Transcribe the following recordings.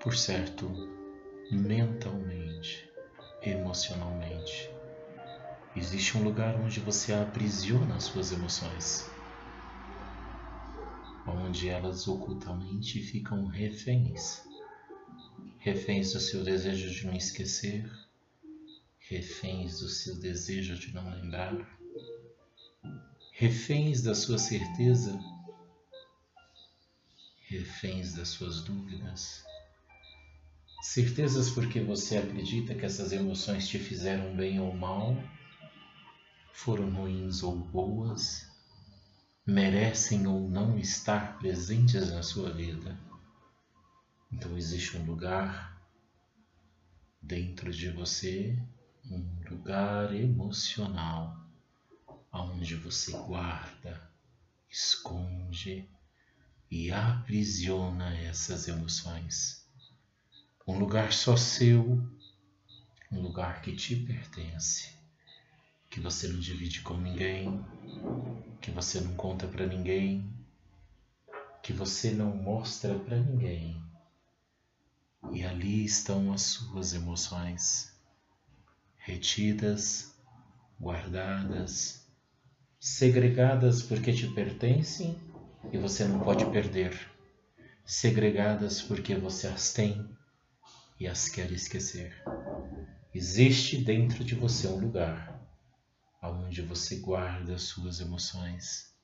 por certo, mentalmente, emocionalmente. Existe um lugar onde você aprisiona as suas emoções, onde elas ocultamente ficam reféns reféns do seu desejo de não esquecer, reféns do seu desejo de não lembrar, reféns da sua certeza, reféns das suas dúvidas. Certezas porque você acredita que essas emoções te fizeram bem ou mal, foram ruins ou boas, merecem ou não estar presentes na sua vida. Então existe um lugar dentro de você, um lugar emocional, onde você guarda, esconde e aprisiona essas emoções. Um lugar só seu, um lugar que te pertence, que você não divide com ninguém, que você não conta para ninguém, que você não mostra para ninguém. E ali estão as suas emoções, retidas, guardadas, segregadas porque te pertencem e você não pode perder, segregadas porque você as tem e as quer esquecer. Existe dentro de você um lugar aonde você guarda as suas emoções,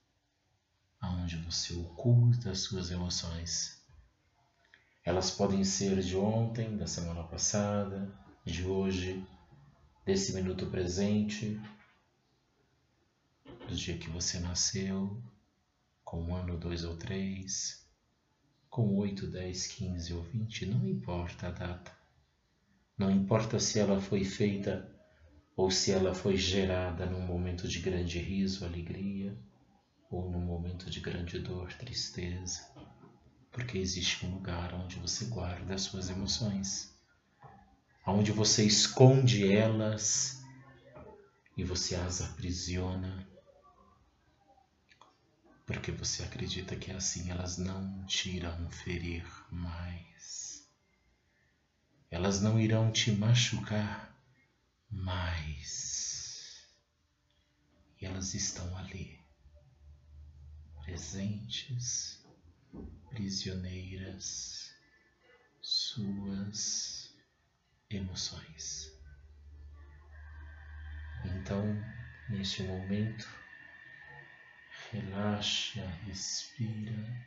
aonde você oculta as suas emoções elas podem ser de ontem, da semana passada, de hoje, desse minuto presente, do dia que você nasceu, com um ano, dois ou três, com oito, dez, quinze ou vinte, não importa a data. Não importa se ela foi feita ou se ela foi gerada num momento de grande riso, alegria, ou num momento de grande dor, tristeza. Porque existe um lugar onde você guarda as suas emoções, onde você esconde elas e você as aprisiona, porque você acredita que assim elas não te irão ferir mais, elas não irão te machucar mais, e elas estão ali, presentes prisioneiras suas emoções. Então, neste momento, relaxa, respira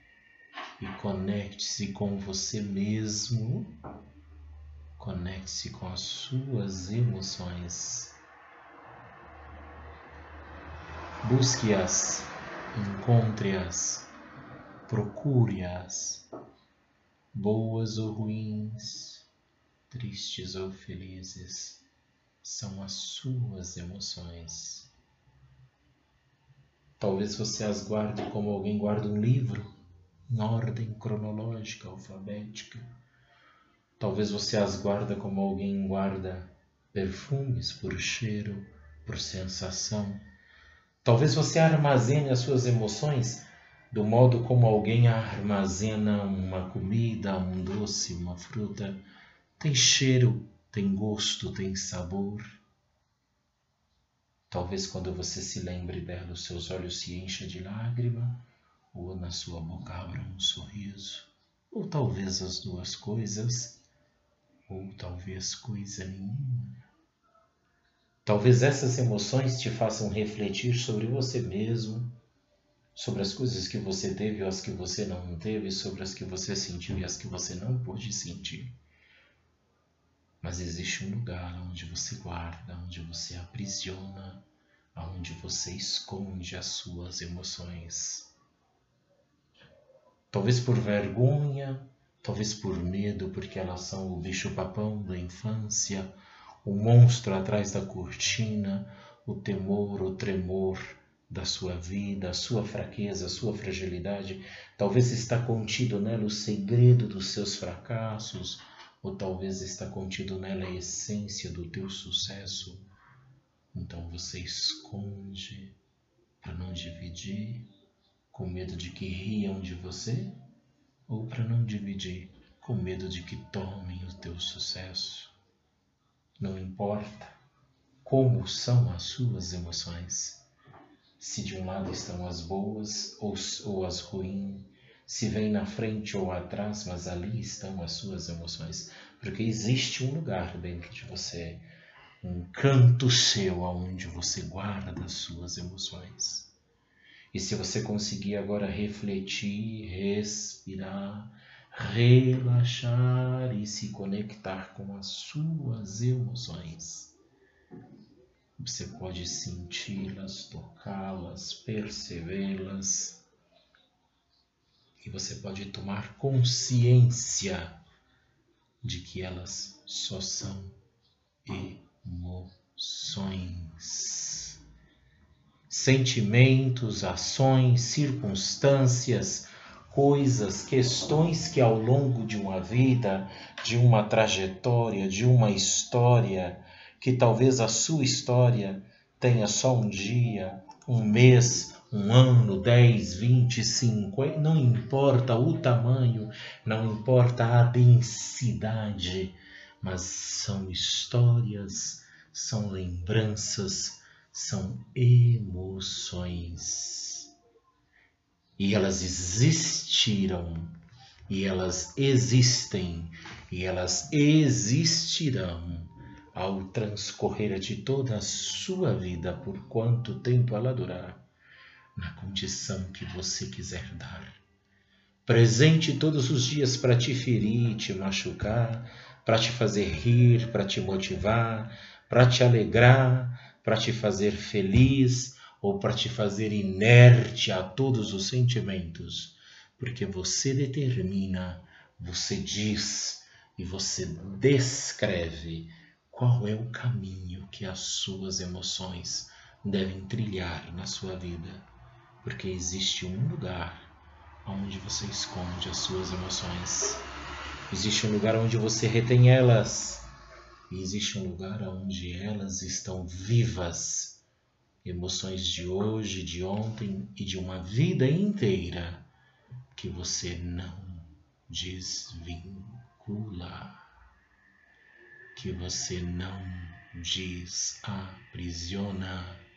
e conecte-se com você mesmo, conecte-se com as suas emoções. Busque-as, encontre-as procure-as, boas ou ruins, tristes ou felizes, são as suas emoções. Talvez você as guarde como alguém guarda um livro, em ordem cronológica, alfabética. Talvez você as guarda como alguém guarda perfumes por cheiro, por sensação. Talvez você armazene as suas emoções do modo como alguém armazena uma comida, um doce, uma fruta. Tem cheiro, tem gosto, tem sabor. Talvez quando você se lembre dela, os seus olhos se enchem de lágrima, ou na sua boca abra um sorriso, ou talvez as duas coisas, ou talvez coisa nenhuma. Talvez essas emoções te façam refletir sobre você mesmo, sobre as coisas que você teve ou as que você não teve, sobre as que você sentiu e as que você não pôde sentir. Mas existe um lugar onde você guarda, onde você aprisiona, onde você esconde as suas emoções. Talvez por vergonha, talvez por medo, porque elas são o bicho-papão da infância, o monstro atrás da cortina, o temor, o tremor da sua vida, a sua fraqueza, a sua fragilidade. Talvez está contido nela o segredo dos seus fracassos, ou talvez está contido nela a essência do teu sucesso. Então você esconde para não dividir, com medo de que riam de você, ou para não dividir, com medo de que tomem o teu sucesso. Não importa como são as suas emoções, se de um lado estão as boas ou, ou as ruins, se vem na frente ou atrás, mas ali estão as suas emoções, porque existe um lugar dentro de você, um canto seu aonde você guarda as suas emoções. E se você conseguir agora refletir, respirar, relaxar e se conectar com as suas emoções, você pode senti-las, tocá-las, percebê-las e você pode tomar consciência de que elas só são emoções. Sentimentos, ações, circunstâncias, coisas, questões que ao longo de uma vida, de uma trajetória, de uma história, que talvez a sua história tenha só um dia, um mês, um ano, 10, 20, 50, não importa o tamanho, não importa a densidade, mas são histórias, são lembranças, são emoções. E elas existiram, e elas existem, e elas existirão ao transcorrer de toda a sua vida, por quanto tempo ela durar na condição que você quiser dar. Presente todos os dias para te ferir, te machucar, para te fazer rir, para te motivar, para te alegrar, para te fazer feliz ou para te fazer inerte a todos os sentimentos, porque você determina, você diz e você descreve qual é o caminho que as suas emoções devem trilhar na sua vida porque existe um lugar onde você esconde as suas emoções. Existe um lugar onde você retém elas. E existe um lugar onde elas estão vivas. Emoções de hoje, de ontem e de uma vida inteira que você não desvincula. Que você não desaprisiona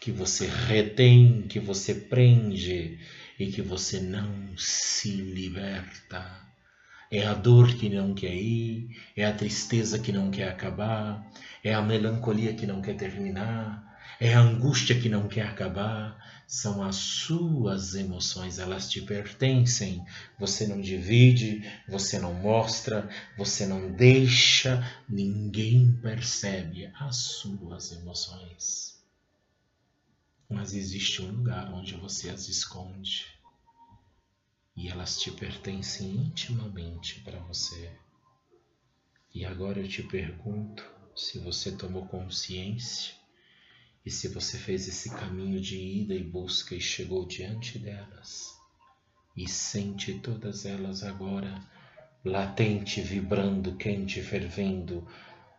que você retém, que você prende e que você não se liberta. É a dor que não quer ir, é a tristeza que não quer acabar, é a melancolia que não quer terminar, é a angústia que não quer acabar. São as suas emoções, elas te pertencem. Você não divide, você não mostra, você não deixa, ninguém percebe as suas emoções mas existe um lugar onde você as esconde. E elas te pertencem intimamente para você. E agora eu te pergunto se você tomou consciência e se você fez esse caminho de ida e busca e chegou diante delas. E sente todas elas agora latente, vibrando, quente, fervendo,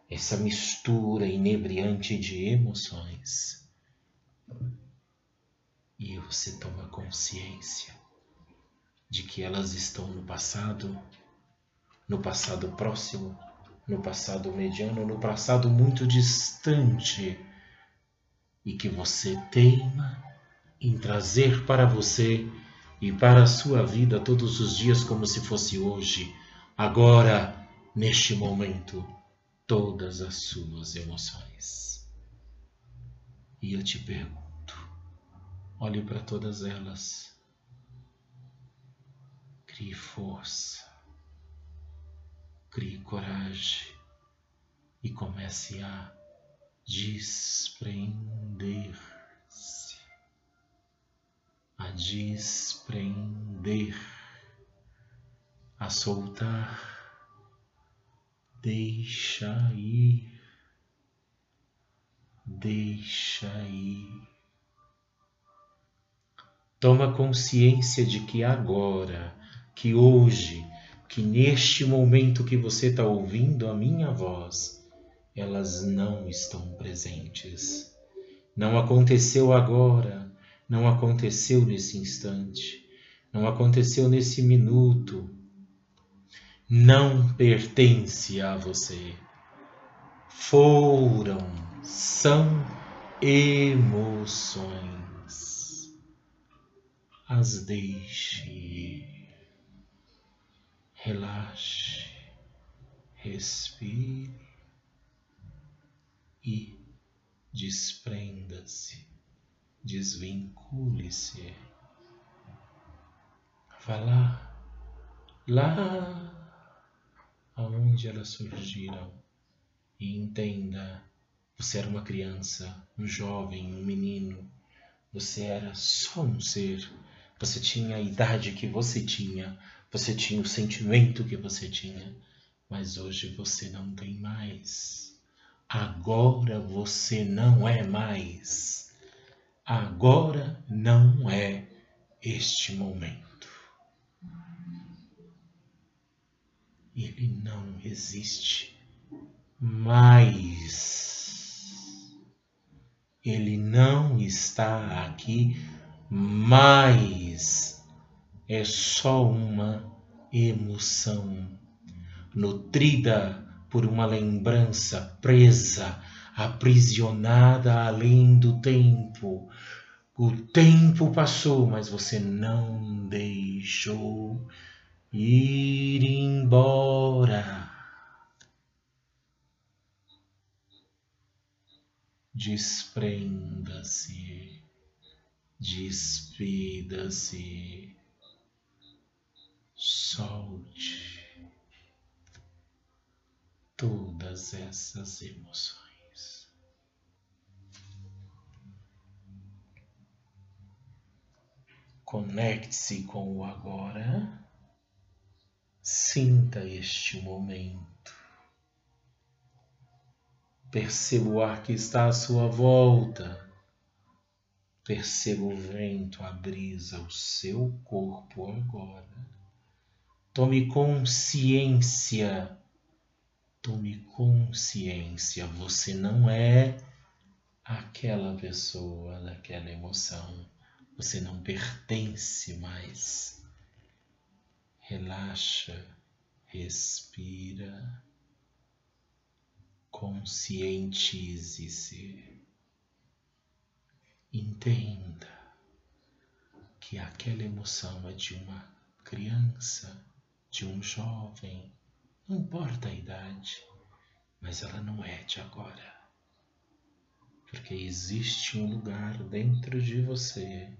essa mistura inebriante de emoções e você toma consciência de que elas estão no passado, no passado próximo, no passado mediano, no passado muito distante e que você teima em trazer para você e para a sua vida todos os dias como se fosse hoje, agora, neste momento, todas as suas emoções. E eu te pergunto, Olhe para todas elas. Crie força, crie coragem. E comece a desprender-se, a desprender, a soltar, deixa ir, deixa ir. Toma consciência de que agora, que hoje, que neste momento que você está ouvindo a minha voz, elas não estão presentes. Não aconteceu agora, não aconteceu nesse instante, não aconteceu nesse minuto. não pertence a você. Foram, são emoções. As deixe, relaxe, respire e desprenda-se, desvincule-se. Vá lá, lá aonde elas surgiram e entenda: você era uma criança, um jovem, um menino, você era só um ser, você tinha a idade que você tinha, você tinha o sentimento que você tinha, mas hoje você não tem mais. Agora você não é mais. Agora não é este momento. Ele não existe mais. Ele não está aqui mais. É só uma emoção nutrida por uma lembrança presa, aprisionada além do tempo. O tempo passou, mas você não deixou ir embora. Desprenda-se, despida-se, solte todas essas emoções. Conecte-se com o agora, sinta este momento. Perceba o ar que está à sua volta. Perceba o vento, a brisa, o seu corpo agora. Tome consciência Tome consciência, você não é aquela pessoa, daquela emoção. Você não pertence mais. Relaxa, respira, conscientize-se. Entenda que aquela emoção é de uma criança, de um jovem, não importa a idade, mas ela não é de agora. Porque existe um lugar dentro de você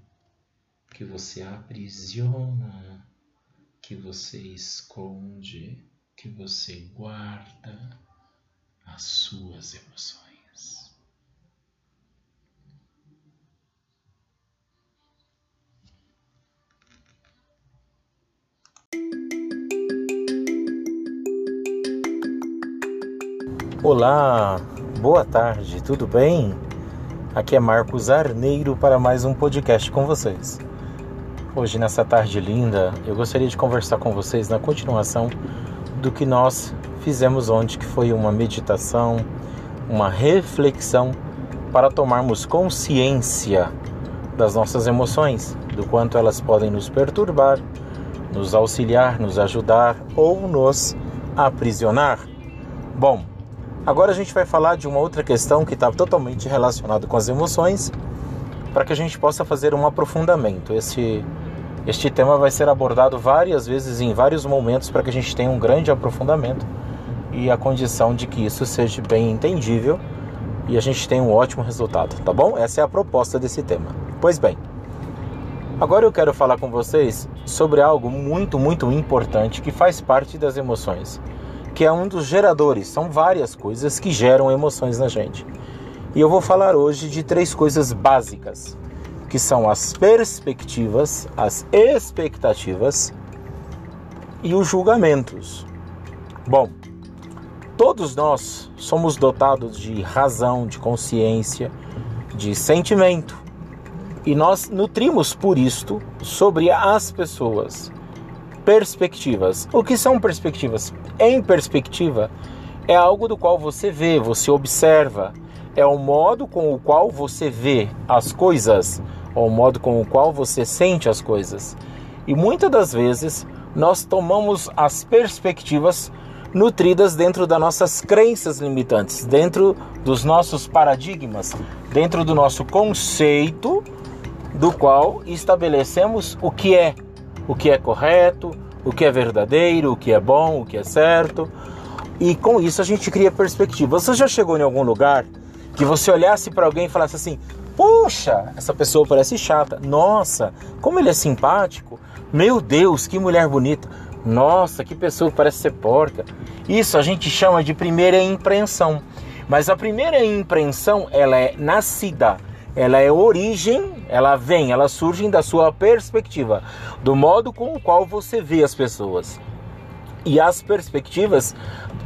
que você aprisiona, que você esconde, que você guarda as suas emoções. Olá, boa tarde, tudo bem? Aqui é Marcos Arneiro para mais um podcast com vocês. Hoje, nessa tarde linda, eu gostaria de conversar com vocês na continuação do que nós fizemos ontem, que foi uma meditação, uma reflexão para tomarmos consciência das nossas emoções, do quanto elas podem nos perturbar, nos auxiliar, nos ajudar ou nos aprisionar. Bom, Agora a gente vai falar de uma outra questão que está totalmente relacionada com as emoções, para que a gente possa fazer um aprofundamento. Este, este tema vai ser abordado várias vezes em vários momentos para que a gente tenha um grande aprofundamento e a condição de que isso seja bem entendível e a gente tenha um ótimo resultado, tá bom? Essa é a proposta desse tema. Pois bem, agora eu quero falar com vocês sobre algo muito, muito importante que faz parte das emoções que é um dos geradores. São várias coisas que geram emoções na gente. E eu vou falar hoje de três coisas básicas, que são as perspectivas, as expectativas e os julgamentos. Bom, todos nós somos dotados de razão, de consciência, de sentimento. E nós nutrimos por isto sobre as pessoas perspectivas. O que são perspectivas? Em perspectiva, é algo do qual você vê, você observa, é o modo com o qual você vê as coisas, ou o modo com o qual você sente as coisas. E muitas das vezes, nós tomamos as perspectivas nutridas dentro das nossas crenças limitantes, dentro dos nossos paradigmas, dentro do nosso conceito, do qual estabelecemos o que é, o que é correto, o que é verdadeiro, o que é bom, o que é certo. E com isso a gente cria perspectiva. Você já chegou em algum lugar que você olhasse para alguém e falasse assim: Puxa, essa pessoa parece chata. Nossa, como ele é simpático. Meu Deus, que mulher bonita. Nossa, que pessoa parece ser porca. Isso a gente chama de primeira impressão. Mas a primeira impressão, ela é nascida, ela é origem, ela vem, ela surge da sua perspectiva, do modo com o qual você vê as pessoas. E as perspectivas,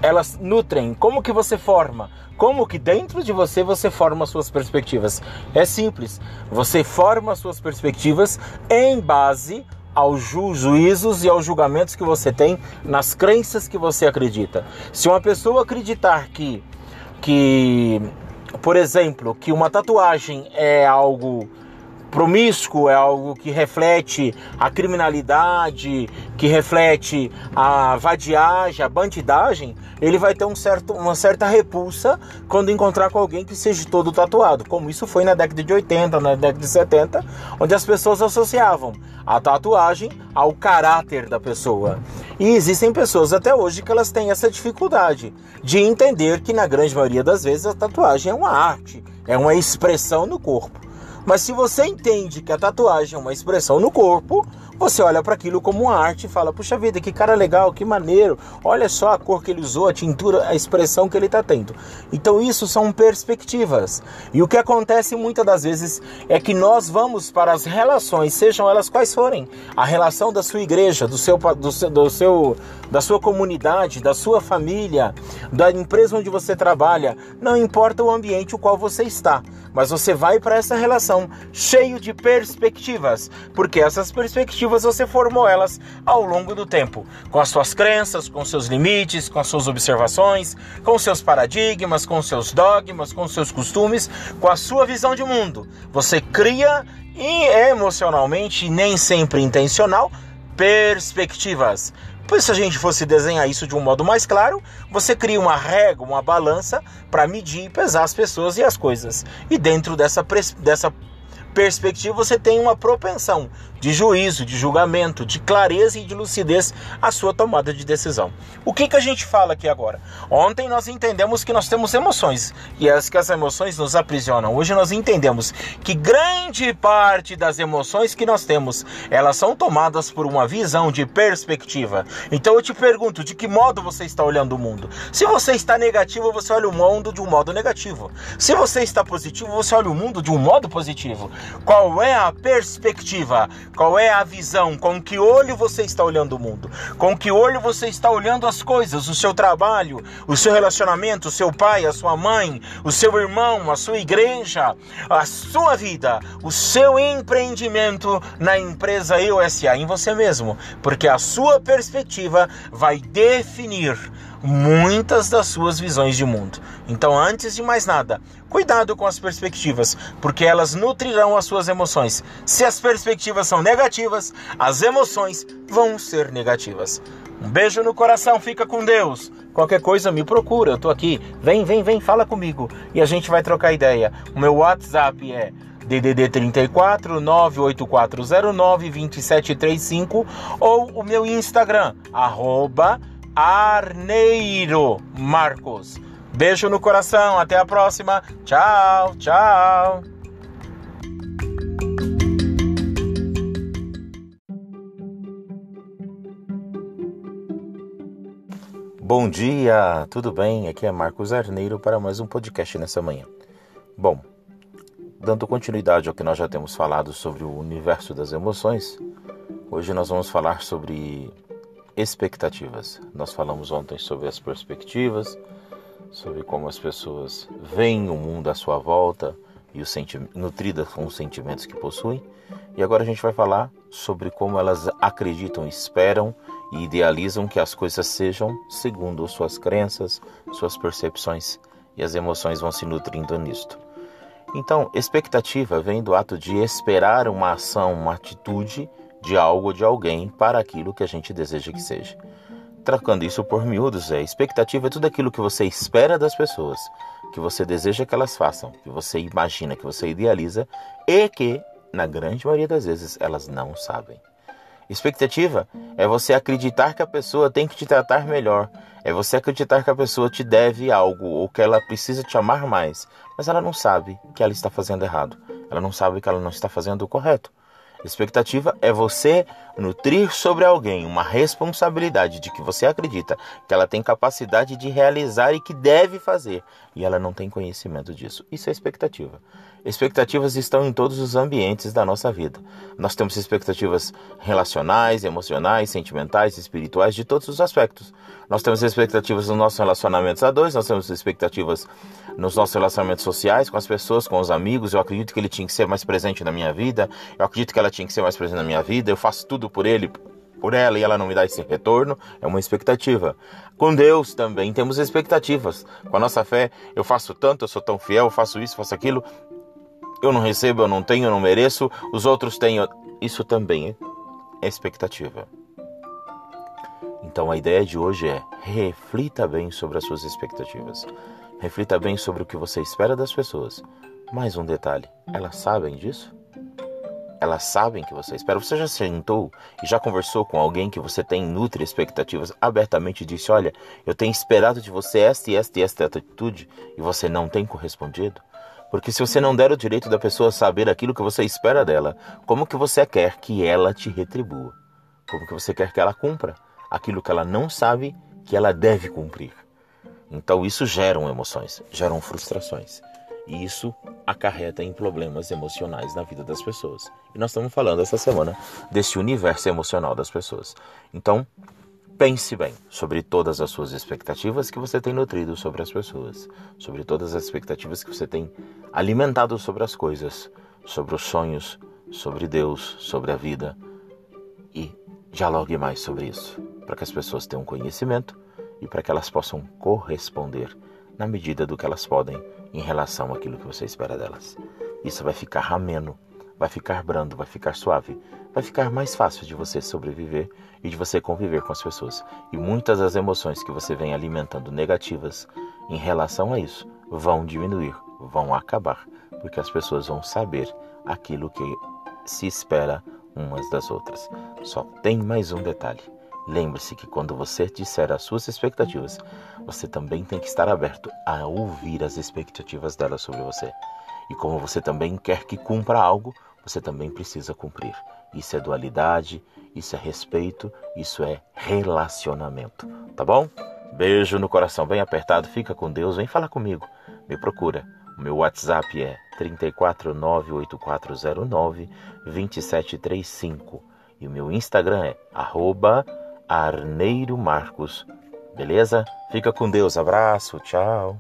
elas nutrem. Como que você forma? Como que dentro de você você forma suas perspectivas? É simples. Você forma suas perspectivas em base aos ju juízos e aos julgamentos que você tem nas crenças que você acredita. Se uma pessoa acreditar que que por exemplo, que uma tatuagem é algo promíscuo, é algo que reflete a criminalidade, que reflete a vadiagem, a bandidagem, ele vai ter um certo, uma certa repulsa quando encontrar com alguém que seja todo tatuado, como isso foi na década de 80, na década de 70, onde as pessoas associavam a tatuagem ao caráter da pessoa. E existem pessoas até hoje que elas têm essa dificuldade de entender que na grande maioria das vezes a tatuagem é uma arte, é uma expressão no corpo. Mas se você entende que a tatuagem é uma expressão no corpo, você olha para aquilo como uma arte e fala: puxa vida, que cara legal, que maneiro. Olha só a cor que ele usou, a tintura, a expressão que ele está tendo. Então, isso são perspectivas. E o que acontece muitas das vezes é que nós vamos para as relações, sejam elas quais forem, a relação da sua igreja, do seu, do seu, do seu da sua comunidade, da sua família, da empresa onde você trabalha, não importa o ambiente o qual você está mas você vai para essa relação cheio de perspectivas, porque essas perspectivas você formou elas ao longo do tempo, com as suas crenças, com seus limites, com as suas observações, com seus paradigmas, com seus dogmas, com seus costumes, com a sua visão de mundo. Você cria e emocionalmente, nem sempre intencional, perspectivas. Pois se a gente fosse desenhar isso de um modo mais claro, você cria uma régua, uma balança para medir e pesar as pessoas e as coisas. E dentro dessa, dessa perspectiva você tem uma propensão de juízo, de julgamento, de clareza e de lucidez a sua tomada de decisão. O que, que a gente fala aqui agora? Ontem nós entendemos que nós temos emoções e as que as emoções nos aprisionam. Hoje nós entendemos que grande parte das emoções que nós temos, elas são tomadas por uma visão de perspectiva. Então eu te pergunto, de que modo você está olhando o mundo? Se você está negativo, você olha o mundo de um modo negativo. Se você está positivo, você olha o mundo de um modo positivo. Qual é a perspectiva? Qual é a visão? Com que olho você está olhando o mundo? Com que olho você está olhando as coisas, o seu trabalho, o seu relacionamento, o seu pai, a sua mãe, o seu irmão, a sua igreja, a sua vida, o seu empreendimento na empresa EOSA, em você mesmo, porque a sua perspectiva vai definir muitas das suas visões de mundo. Então, antes de mais nada, cuidado com as perspectivas, porque elas nutrirão as suas emoções. Se as perspectivas são negativas, as emoções vão ser negativas. Um beijo no coração, fica com Deus. Qualquer coisa me procura, eu tô aqui. Vem, vem, vem, fala comigo e a gente vai trocar ideia. O meu WhatsApp é DDD 34 98409 2735 ou o meu Instagram, arroba Arneiro Marcos. Beijo no coração, até a próxima. Tchau, tchau. Bom dia, tudo bem? Aqui é Marcos Arneiro para mais um podcast nessa manhã. Bom, dando continuidade ao que nós já temos falado sobre o universo das emoções, hoje nós vamos falar sobre expectativas. Nós falamos ontem sobre as perspectivas, sobre como as pessoas veem o mundo à sua volta e os nutridas com os sentimentos que possuem. E agora a gente vai falar sobre como elas acreditam, esperam e idealizam que as coisas sejam segundo suas crenças, suas percepções e as emoções vão se nutrindo nisto. Então, expectativa vem do ato de esperar uma ação, uma atitude de algo ou de alguém para aquilo que a gente deseja que seja. Trocando isso por miúdos, é expectativa é tudo aquilo que você espera das pessoas, que você deseja que elas façam, que você imagina, que você idealiza e que, na grande maioria das vezes, elas não sabem. Expectativa é você acreditar que a pessoa tem que te tratar melhor, é você acreditar que a pessoa te deve algo ou que ela precisa te amar mais, mas ela não sabe que ela está fazendo errado, ela não sabe que ela não está fazendo o correto. Expectativa é você nutrir sobre alguém uma responsabilidade de que você acredita que ela tem capacidade de realizar e que deve fazer, e ela não tem conhecimento disso. Isso é expectativa. Expectativas estão em todos os ambientes da nossa vida. Nós temos expectativas relacionais, emocionais, sentimentais, espirituais, de todos os aspectos. Nós temos expectativas nos nossos relacionamentos a dois, nós temos expectativas nos nossos relacionamentos sociais, com as pessoas, com os amigos. Eu acredito que ele tinha que ser mais presente na minha vida, eu acredito que ela tinha que ser mais presente na minha vida, eu faço tudo por ele, por ela e ela não me dá esse retorno, é uma expectativa. Com Deus também temos expectativas. Com a nossa fé, eu faço tanto, eu sou tão fiel, eu faço isso, faço aquilo eu não recebo, eu não tenho, eu não mereço, os outros têm. Isso também é expectativa. Então a ideia de hoje é reflita bem sobre as suas expectativas. Reflita bem sobre o que você espera das pessoas. Mais um detalhe: elas sabem disso? Elas sabem que você espera. Você já sentou e já conversou com alguém que você tem nutre expectativas abertamente e disse: Olha, eu tenho esperado de você esta e esta e esta atitude e você não tem correspondido? Porque se você não der o direito da pessoa saber aquilo que você espera dela, como que você quer que ela te retribua? Como que você quer que ela cumpra aquilo que ela não sabe que ela deve cumprir? Então isso geram emoções, geram frustrações. E isso acarreta em problemas emocionais na vida das pessoas. E nós estamos falando essa semana desse universo emocional das pessoas. Então, Pense bem sobre todas as suas expectativas que você tem nutrido sobre as pessoas, sobre todas as expectativas que você tem alimentado sobre as coisas, sobre os sonhos, sobre Deus, sobre a vida e dialogue mais sobre isso, para que as pessoas tenham conhecimento e para que elas possam corresponder na medida do que elas podem em relação àquilo que você espera delas. Isso vai ficar ameno, vai ficar brando, vai ficar suave, vai ficar mais fácil de você sobreviver e de você conviver com as pessoas. E muitas das emoções que você vem alimentando negativas em relação a isso vão diminuir, vão acabar, porque as pessoas vão saber aquilo que se espera umas das outras. Só tem mais um detalhe. Lembre-se que quando você disser as suas expectativas, você também tem que estar aberto a ouvir as expectativas delas sobre você. E como você também quer que cumpra algo, você também precisa cumprir. Isso é dualidade, isso é respeito, isso é relacionamento. Tá bom? Beijo no coração bem apertado, fica com Deus, vem falar comigo. Me procura. O meu WhatsApp é 34984092735 e o meu Instagram é @arneiromarcos. Beleza? Fica com Deus, abraço, tchau.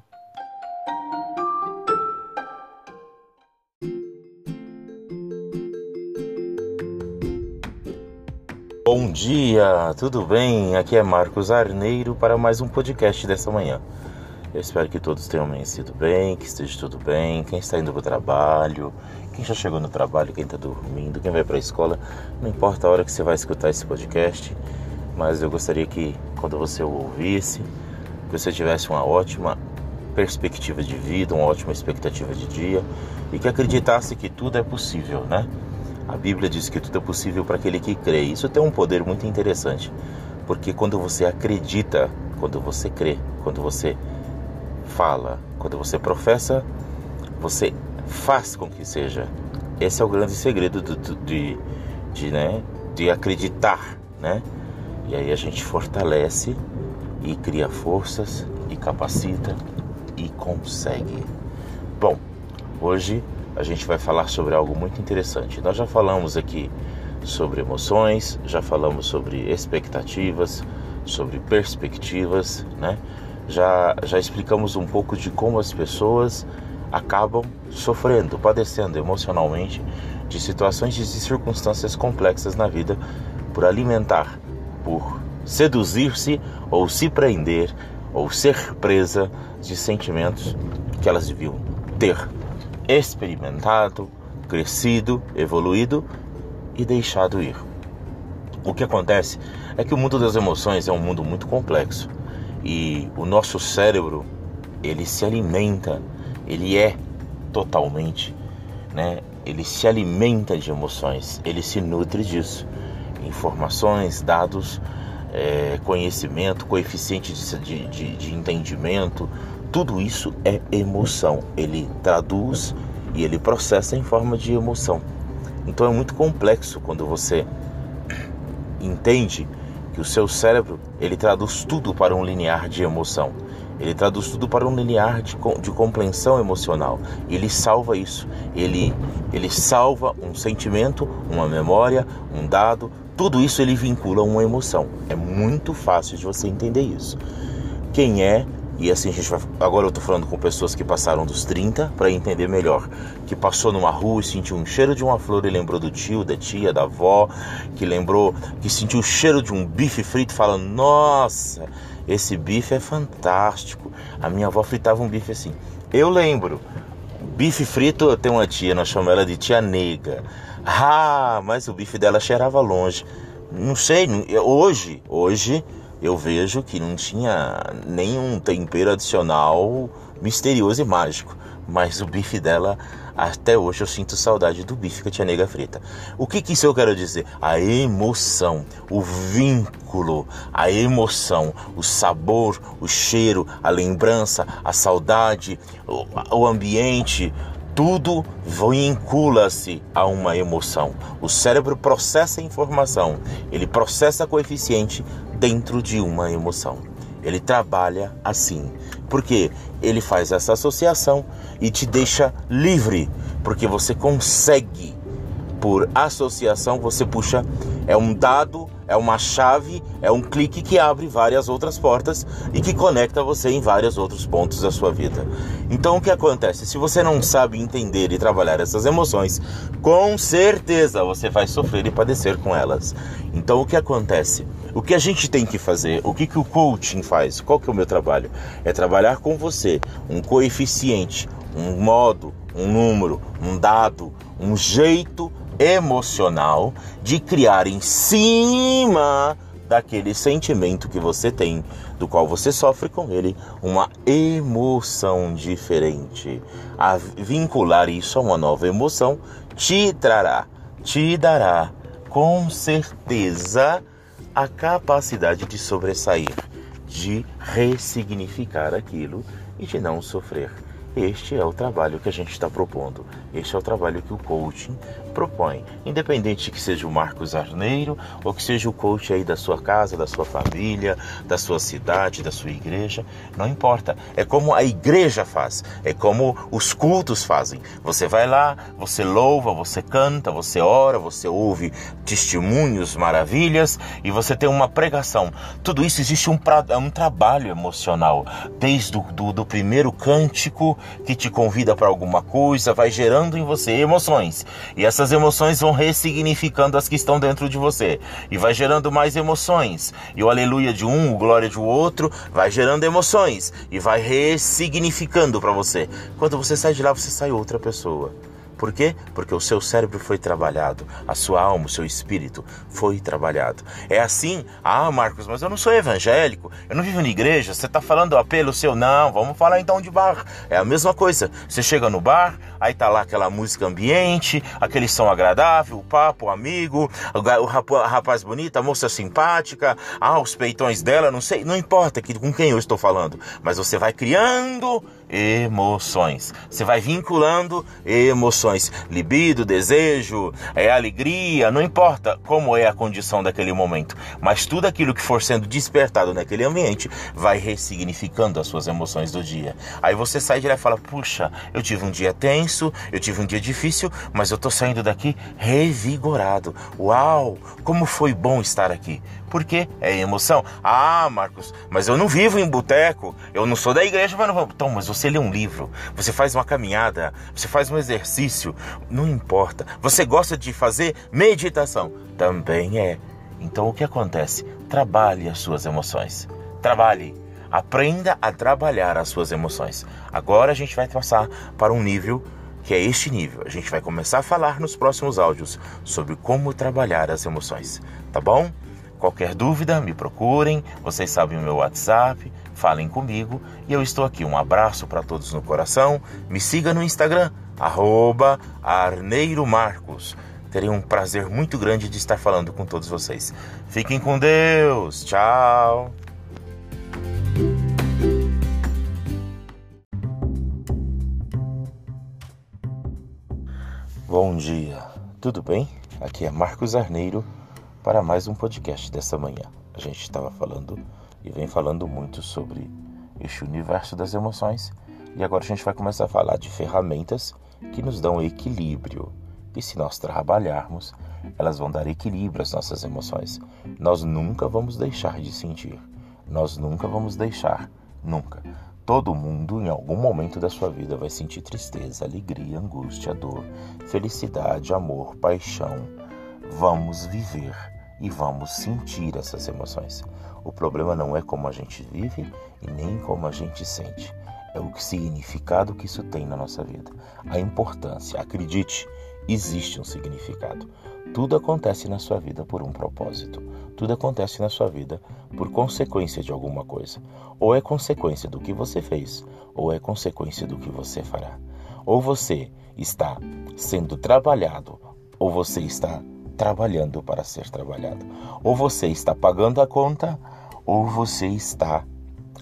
Bom dia, tudo bem? Aqui é Marcos Arneiro para mais um podcast dessa manhã. Eu espero que todos tenham amanhecido bem, que esteja tudo bem. Quem está indo para o trabalho, quem já chegou no trabalho, quem está dormindo, quem vai para a escola, não importa a hora que você vai escutar esse podcast, mas eu gostaria que quando você o ouvisse, que você tivesse uma ótima perspectiva de vida, uma ótima expectativa de dia e que acreditasse que tudo é possível, né? A Bíblia diz que tudo é possível para aquele que crê. Isso tem um poder muito interessante, porque quando você acredita, quando você crê, quando você fala, quando você professa, você faz com que seja. Esse é o grande segredo do, do, de, de, né, de acreditar, né? E aí a gente fortalece e cria forças e capacita e consegue. Bom, hoje a gente vai falar sobre algo muito interessante. Nós já falamos aqui sobre emoções, já falamos sobre expectativas, sobre perspectivas, né? Já, já explicamos um pouco de como as pessoas acabam sofrendo, padecendo emocionalmente de situações e circunstâncias complexas na vida por alimentar, por seduzir-se ou se prender ou ser presa de sentimentos que elas deviam ter experimentado, crescido, evoluído e deixado ir. O que acontece é que o mundo das emoções é um mundo muito complexo e o nosso cérebro ele se alimenta, ele é totalmente, né? Ele se alimenta de emoções, ele se nutre disso, informações, dados, é, conhecimento, coeficiente de, de, de entendimento, tudo isso é emoção. Ele traduz e ele processa em forma de emoção. Então é muito complexo quando você entende que o seu cérebro ele traduz tudo para um linear de emoção. Ele traduz tudo para um linear de, de compreensão emocional. Ele salva isso. Ele, ele salva um sentimento, uma memória, um dado. Tudo isso ele vincula a uma emoção. É muito fácil de você entender isso. Quem é e assim a gente vai. Agora eu tô falando com pessoas que passaram dos 30 para entender melhor. Que passou numa rua e sentiu um cheiro de uma flor e lembrou do tio, da tia, da avó. Que lembrou, que sentiu o cheiro de um bife frito e fala: Nossa, esse bife é fantástico. A minha avó fritava um bife assim. Eu lembro. Bife frito, eu tenho uma tia, nós chamamos ela de tia nega. Ah, mas o bife dela cheirava longe. Não sei, hoje, hoje eu vejo que não tinha nenhum tempero adicional misterioso e mágico. Mas o bife dela, até hoje eu sinto saudade do bife que a tia nega frita. O que, que isso eu quero dizer? A emoção, o vínculo, a emoção, o sabor, o cheiro, a lembrança, a saudade, o, o ambiente, tudo vincula-se a uma emoção. O cérebro processa a informação, ele processa coeficiente dentro de uma emoção. Ele trabalha assim, porque ele faz essa associação e te deixa livre, porque você consegue, por associação, você puxa, é um dado é uma chave, é um clique que abre várias outras portas e que conecta você em vários outros pontos da sua vida. Então o que acontece? Se você não sabe entender e trabalhar essas emoções, com certeza você vai sofrer e padecer com elas. Então o que acontece? O que a gente tem que fazer? O que, que o coaching faz? Qual que é o meu trabalho? É trabalhar com você um coeficiente, um modo, um número, um dado, um jeito emocional de criar em cima daquele sentimento que você tem, do qual você sofre com ele, uma emoção diferente. A vincular isso a uma nova emoção te trará, te dará com certeza a capacidade de sobressair, de ressignificar aquilo e de não sofrer. Este é o trabalho que a gente está propondo. Este é o trabalho que o coaching propõe. Independente que seja o Marcos Arneiro ou que seja o coach aí da sua casa, da sua família, da sua cidade, da sua igreja, não importa. É como a igreja faz, é como os cultos fazem. Você vai lá, você louva, você canta, você ora, você ouve testemunhos, maravilhas e você tem uma pregação. Tudo isso existe um, pra, é um trabalho emocional, desde o do, do primeiro cântico que te convida para alguma coisa, vai gerando em você emoções. E essas emoções vão ressignificando as que estão dentro de você. E vai gerando mais emoções. E o aleluia de um, o glória de outro, vai gerando emoções. E vai ressignificando para você. Quando você sai de lá, você sai outra pessoa. Por quê? Porque o seu cérebro foi trabalhado, a sua alma, o seu espírito foi trabalhado. É assim, ah, Marcos, mas eu não sou evangélico, eu não vivo na igreja, você está falando apelo seu? Não, vamos falar então de bar. É a mesma coisa. Você chega no bar, aí tá lá aquela música ambiente, aquele som agradável, o papo, o amigo, o rapaz bonito, a moça simpática, ah, os peitões dela, não sei, não importa com quem eu estou falando, mas você vai criando emoções. Você vai vinculando emoções, libido, desejo, é alegria, não importa como é a condição daquele momento, mas tudo aquilo que for sendo despertado naquele ambiente vai ressignificando as suas emoções do dia. Aí você sai de lá e fala: "Puxa, eu tive um dia tenso, eu tive um dia difícil, mas eu tô saindo daqui revigorado. Uau, como foi bom estar aqui. Porque é emoção. Ah, Marcos, mas eu não vivo em boteco, eu não sou da igreja, mas não Então, mas você lê um livro, você faz uma caminhada, você faz um exercício, não importa. Você gosta de fazer meditação? Também é. Então o que acontece? Trabalhe as suas emoções. Trabalhe. Aprenda a trabalhar as suas emoções. Agora a gente vai passar para um nível que é este nível. A gente vai começar a falar nos próximos áudios sobre como trabalhar as emoções, tá bom? Qualquer dúvida, me procurem, vocês sabem o meu WhatsApp, falem comigo e eu estou aqui. Um abraço para todos no coração. Me siga no Instagram, arroba Arneiro Marcos. Terei um prazer muito grande de estar falando com todos vocês. Fiquem com Deus. Tchau. Bom dia, tudo bem? Aqui é Marcos Arneiro para mais um podcast dessa manhã. A gente estava falando e vem falando muito sobre este universo das emoções e agora a gente vai começar a falar de ferramentas que nos dão equilíbrio. E se nós trabalharmos, elas vão dar equilíbrio às nossas emoções. Nós nunca vamos deixar de sentir. Nós nunca vamos deixar, nunca, Todo mundo, em algum momento da sua vida, vai sentir tristeza, alegria, angústia, dor, felicidade, amor, paixão. Vamos viver e vamos sentir essas emoções. O problema não é como a gente vive e nem como a gente sente. É o significado que isso tem na nossa vida. A importância. Acredite, existe um significado. Tudo acontece na sua vida por um propósito. Tudo acontece na sua vida por consequência de alguma coisa. Ou é consequência do que você fez, ou é consequência do que você fará. Ou você está sendo trabalhado, ou você está trabalhando para ser trabalhado. Ou você está pagando a conta, ou você está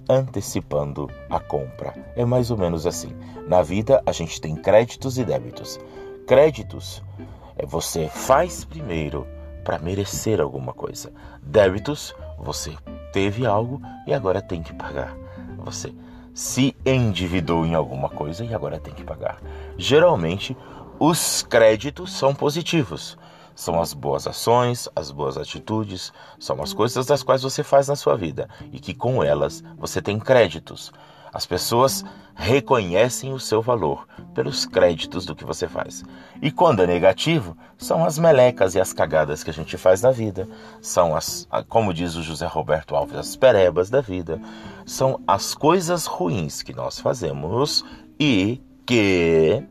antecipando a compra. É mais ou menos assim. Na vida a gente tem créditos e débitos. Créditos é você faz primeiro para merecer alguma coisa. Débitos, você teve algo e agora tem que pagar. Você se endividou em alguma coisa e agora tem que pagar. Geralmente, os créditos são positivos. São as boas ações, as boas atitudes, são as coisas das quais você faz na sua vida e que com elas você tem créditos. As pessoas reconhecem o seu valor pelos créditos do que você faz. E quando é negativo, são as melecas e as cagadas que a gente faz na vida. São as, como diz o José Roberto Alves, as perebas da vida. São as coisas ruins que nós fazemos e que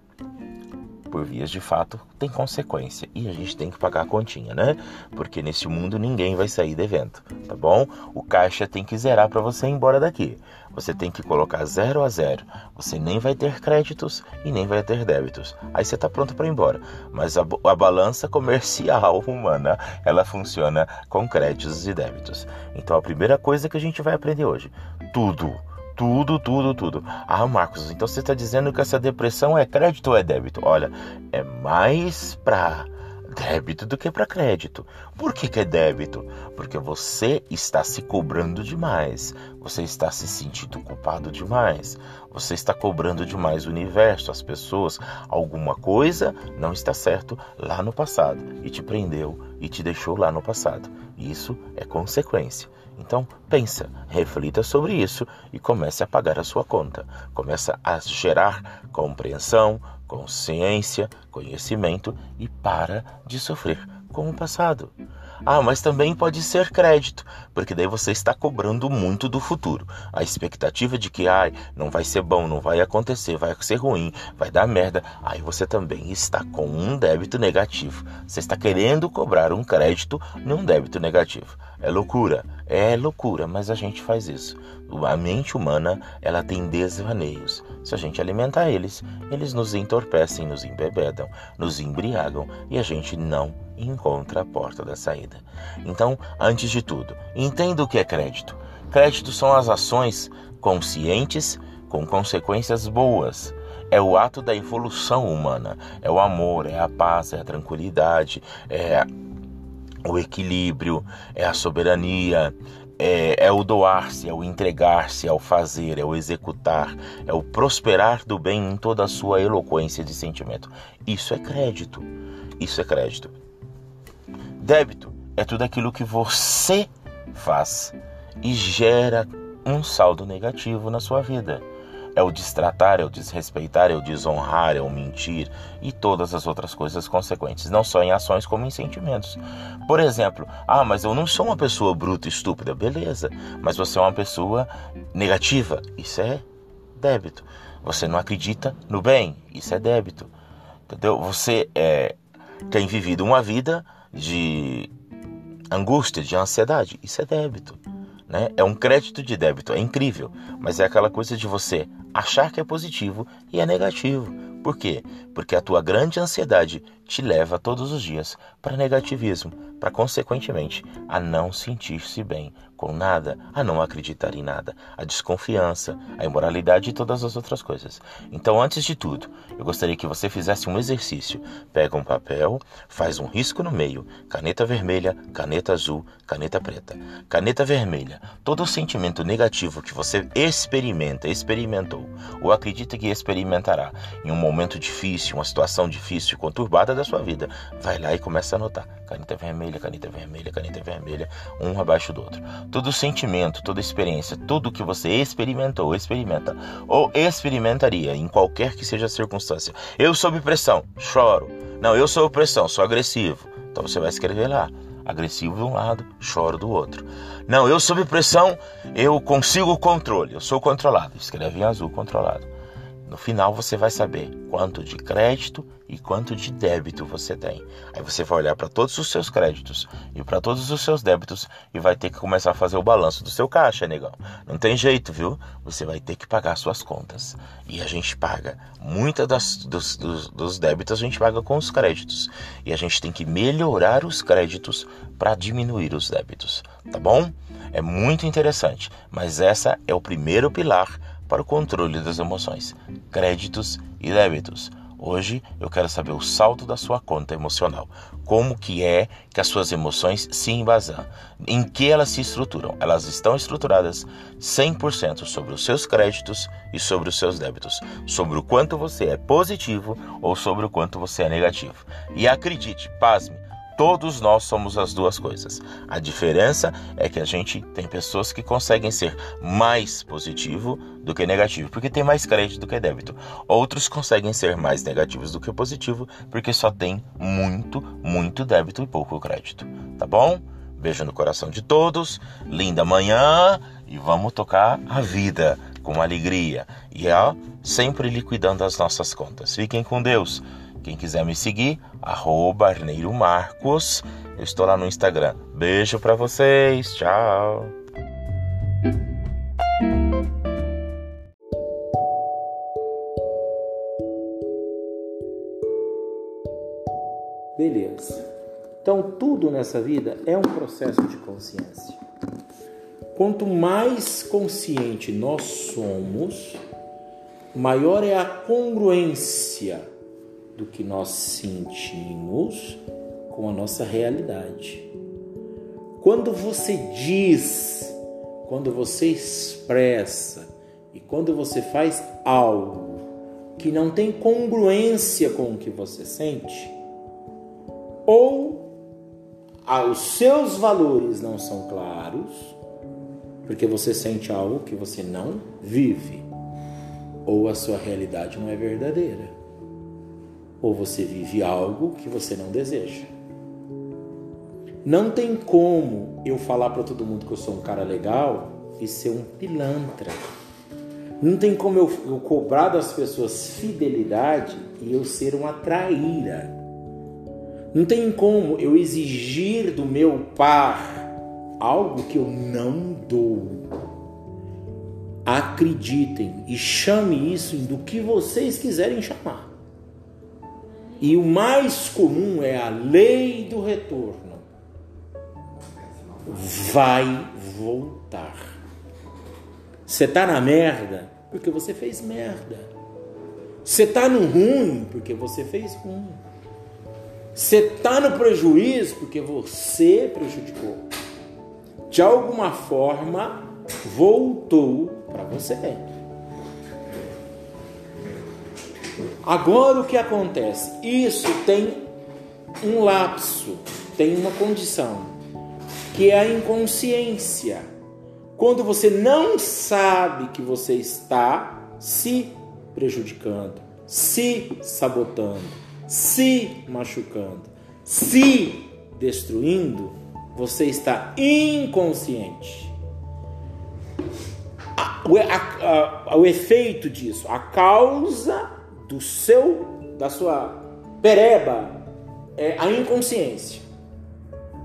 por vias de fato, tem consequência. E a gente tem que pagar a continha, né? Porque nesse mundo ninguém vai sair devendo, tá bom? O caixa tem que zerar para você ir embora daqui. Você tem que colocar zero a zero. Você nem vai ter créditos e nem vai ter débitos. Aí você tá pronto para ir embora. Mas a, a balança comercial humana, ela funciona com créditos e débitos. Então a primeira coisa que a gente vai aprender hoje, tudo tudo, tudo, tudo. Ah, Marcos, então você está dizendo que essa depressão é crédito ou é débito? Olha, é mais para débito do que para crédito. Por que, que é débito? Porque você está se cobrando demais, você está se sentindo culpado demais, você está cobrando demais o universo, as pessoas, alguma coisa não está certo lá no passado e te prendeu e te deixou lá no passado. Isso é consequência. Então, pensa, reflita sobre isso e comece a pagar a sua conta. Começa a gerar compreensão, consciência, conhecimento e para de sofrer com o passado. Ah, mas também pode ser crédito, porque daí você está cobrando muito do futuro. A expectativa de que, ai, não vai ser bom, não vai acontecer, vai ser ruim, vai dar merda. Aí você também está com um débito negativo. Você está querendo cobrar um crédito num débito negativo. É loucura, é loucura, mas a gente faz isso. A mente humana, ela tem desvaneios. Se a gente alimentar eles, eles nos entorpecem, nos embebedam, nos embriagam e a gente não encontra a porta da saída. Então, antes de tudo, entenda o que é crédito. Crédito são as ações conscientes com consequências boas. É o ato da evolução humana, é o amor, é a paz, é a tranquilidade, é o equilíbrio, é a soberania, é, é, o doar-se, é o entregar-se, é o fazer, é o executar, é o prosperar do bem em toda a sua eloquência de sentimento. Isso é crédito. Isso é crédito. Débito é tudo aquilo que você faz e gera um saldo negativo na sua vida. É o destratar, é o desrespeitar, é o desonrar, é o mentir e todas as outras coisas consequentes, não só em ações como em sentimentos. Por exemplo, ah, mas eu não sou uma pessoa bruta e estúpida, beleza, mas você é uma pessoa negativa, isso é débito. Você não acredita no bem, isso é débito. Entendeu? Você é, tem vivido uma vida de angústia, de ansiedade. Isso é débito. Né? É um crédito de débito. É incrível. Mas é aquela coisa de você achar que é positivo e é negativo. Por quê? Porque a tua grande ansiedade te leva todos os dias para negativismo, para consequentemente a não sentir-se bem com nada, a não acreditar em nada, a desconfiança, a imoralidade e todas as outras coisas. Então, antes de tudo, eu gostaria que você fizesse um exercício. Pega um papel, faz um risco no meio, caneta vermelha, caneta azul, caneta preta. Caneta vermelha, todo sentimento negativo que você experimenta, experimentou ou acredita que experimentará em um momento difícil, uma situação difícil, conturbada da sua vida, vai lá e começa a anotar. Caneta vermelha, caneta vermelha, caneta vermelha, um abaixo do outro todo sentimento, toda experiência, tudo que você experimentou, experimenta ou experimentaria em qualquer que seja a circunstância. Eu sob pressão, choro. Não, eu sob pressão, sou agressivo. Então você vai escrever lá, agressivo de um lado, choro do outro. Não, eu sob pressão, eu consigo o controle, eu sou controlado. Escreve em azul, controlado. No final você vai saber quanto de crédito e quanto de débito você tem. Aí você vai olhar para todos os seus créditos e para todos os seus débitos e vai ter que começar a fazer o balanço do seu caixa, negão. Não tem jeito, viu? Você vai ter que pagar suas contas. E a gente paga. Muitas dos, dos, dos débitos a gente paga com os créditos. E a gente tem que melhorar os créditos para diminuir os débitos. Tá bom? É muito interessante. Mas essa é o primeiro pilar para o controle das emoções, créditos e débitos. Hoje eu quero saber o salto da sua conta emocional. Como que é que as suas emoções se embasam? Em que elas se estruturam? Elas estão estruturadas 100% sobre os seus créditos e sobre os seus débitos, sobre o quanto você é positivo ou sobre o quanto você é negativo. E acredite, pasme, Todos nós somos as duas coisas. A diferença é que a gente tem pessoas que conseguem ser mais positivo do que negativo, porque tem mais crédito do que débito. Outros conseguem ser mais negativos do que positivo, porque só tem muito, muito débito e pouco crédito. Tá bom? Beijo no coração de todos. Linda manhã e vamos tocar a vida com alegria e ó, sempre liquidando as nossas contas. Fiquem com Deus. Quem quiser me seguir, arroba Arneiro Marcos. Eu estou lá no Instagram. Beijo para vocês. Tchau. Beleza. Então, tudo nessa vida é um processo de consciência. Quanto mais consciente nós somos, maior é a congruência do que nós sentimos com a nossa realidade. Quando você diz, quando você expressa e quando você faz algo que não tem congruência com o que você sente, ou os seus valores não são claros, porque você sente algo que você não vive, ou a sua realidade não é verdadeira ou você vive algo que você não deseja. Não tem como eu falar para todo mundo que eu sou um cara legal e ser um pilantra. Não tem como eu, eu cobrar das pessoas fidelidade e eu ser uma traíra. Não tem como eu exigir do meu par algo que eu não dou. Acreditem e chame isso do que vocês quiserem chamar. E o mais comum é a lei do retorno. Vai voltar. Você tá na merda porque você fez merda. Você tá no ruim porque você fez ruim. Você tá no prejuízo porque você prejudicou. De alguma forma voltou para você. Agora o que acontece? Isso tem um lapso, tem uma condição, que é a inconsciência. Quando você não sabe que você está se prejudicando, se sabotando, se machucando, se destruindo, você está inconsciente. O, a, a, o efeito disso, a causa do seu da sua Pereba é a inconsciência.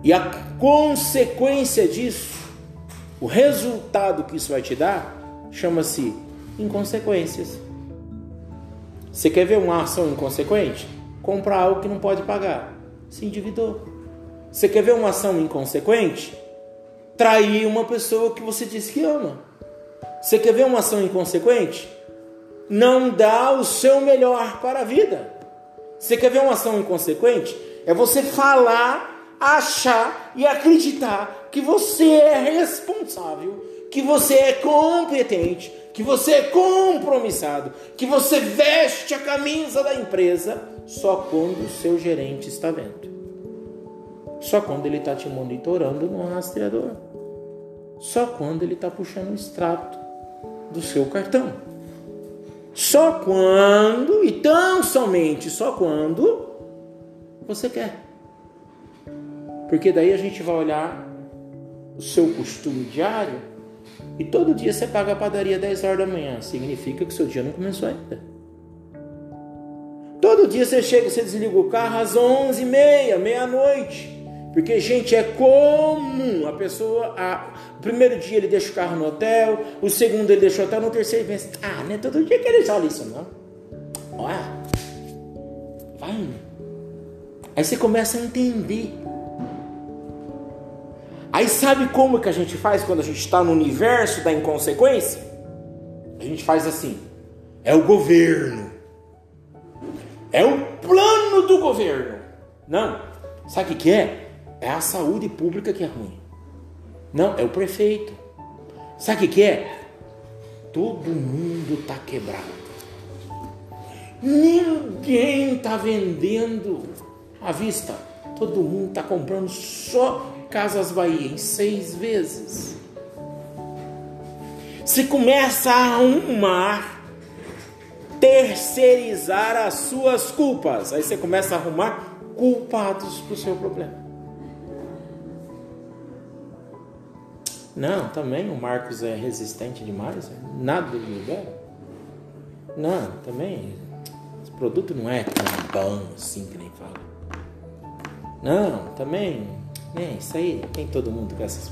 E a consequência disso, o resultado que isso vai te dar, chama-se inconsequências. Você quer ver uma ação inconsequente? Comprar algo que não pode pagar. Se endividou. Você quer ver uma ação inconsequente? Trair uma pessoa que você disse que ama. Você quer ver uma ação inconsequente? Não dá o seu melhor para a vida. Você quer ver uma ação inconsequente? É você falar, achar e acreditar que você é responsável, que você é competente, que você é compromissado, que você veste a camisa da empresa só quando o seu gerente está vendo. Só quando ele está te monitorando no rastreador. Só quando ele está puxando o extrato do seu cartão. Só quando, e tão somente só quando, você quer. Porque daí a gente vai olhar o seu costume diário e todo dia você paga a padaria 10 horas da manhã. Significa que o seu dia não começou ainda. Todo dia você chega, você desliga o carro às 11 meia, meia-noite. Porque, gente, é comum a pessoa. A, o primeiro dia ele deixa o carro no hotel, o segundo ele deixa o hotel, no terceiro ele pensa: ah, não é todo dia que ele olha isso, não. Olha, vai. Aí você começa a entender. Aí sabe como que a gente faz quando a gente está no universo da inconsequência? A gente faz assim: é o governo, é o plano do governo. Não, sabe o que é? É a saúde pública que é ruim. Não, é o prefeito. Sabe o que é? Todo mundo está quebrado. Ninguém está vendendo à vista. Todo mundo está comprando só Casas Bahia em seis vezes. Se começa a arrumar, terceirizar as suas culpas. Aí você começa a arrumar culpados para o seu problema. Não, também o Marcos é resistente demais, nada ele libera. Não, também esse produto não é tão bom assim que nem fala. Não, também, é, isso aí tem todo mundo com essas.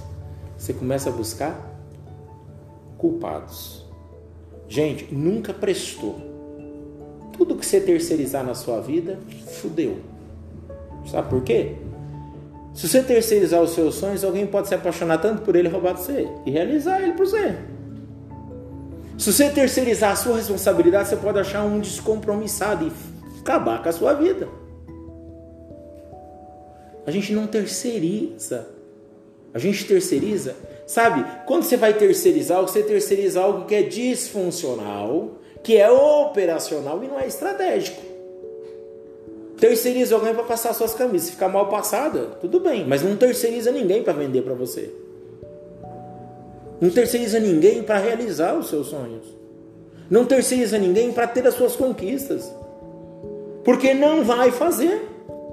Você começa a buscar culpados. Gente, nunca prestou. Tudo que você terceirizar na sua vida, fudeu. Sabe por quê? Se você terceirizar os seus sonhos, alguém pode se apaixonar tanto por ele roubar de você e realizar ele por você. Se você terceirizar a sua responsabilidade, você pode achar um descompromissado e acabar com a sua vida. A gente não terceiriza. A gente terceiriza. Sabe, quando você vai terceirizar, você terceiriza algo que é disfuncional, que é operacional e não é estratégico. Terceiriza alguém para passar suas camisas. Se ficar mal passada, tudo bem, mas não terceiriza ninguém para vender para você. Não terceiriza ninguém para realizar os seus sonhos. Não terceiriza ninguém para ter as suas conquistas. Porque não vai fazer.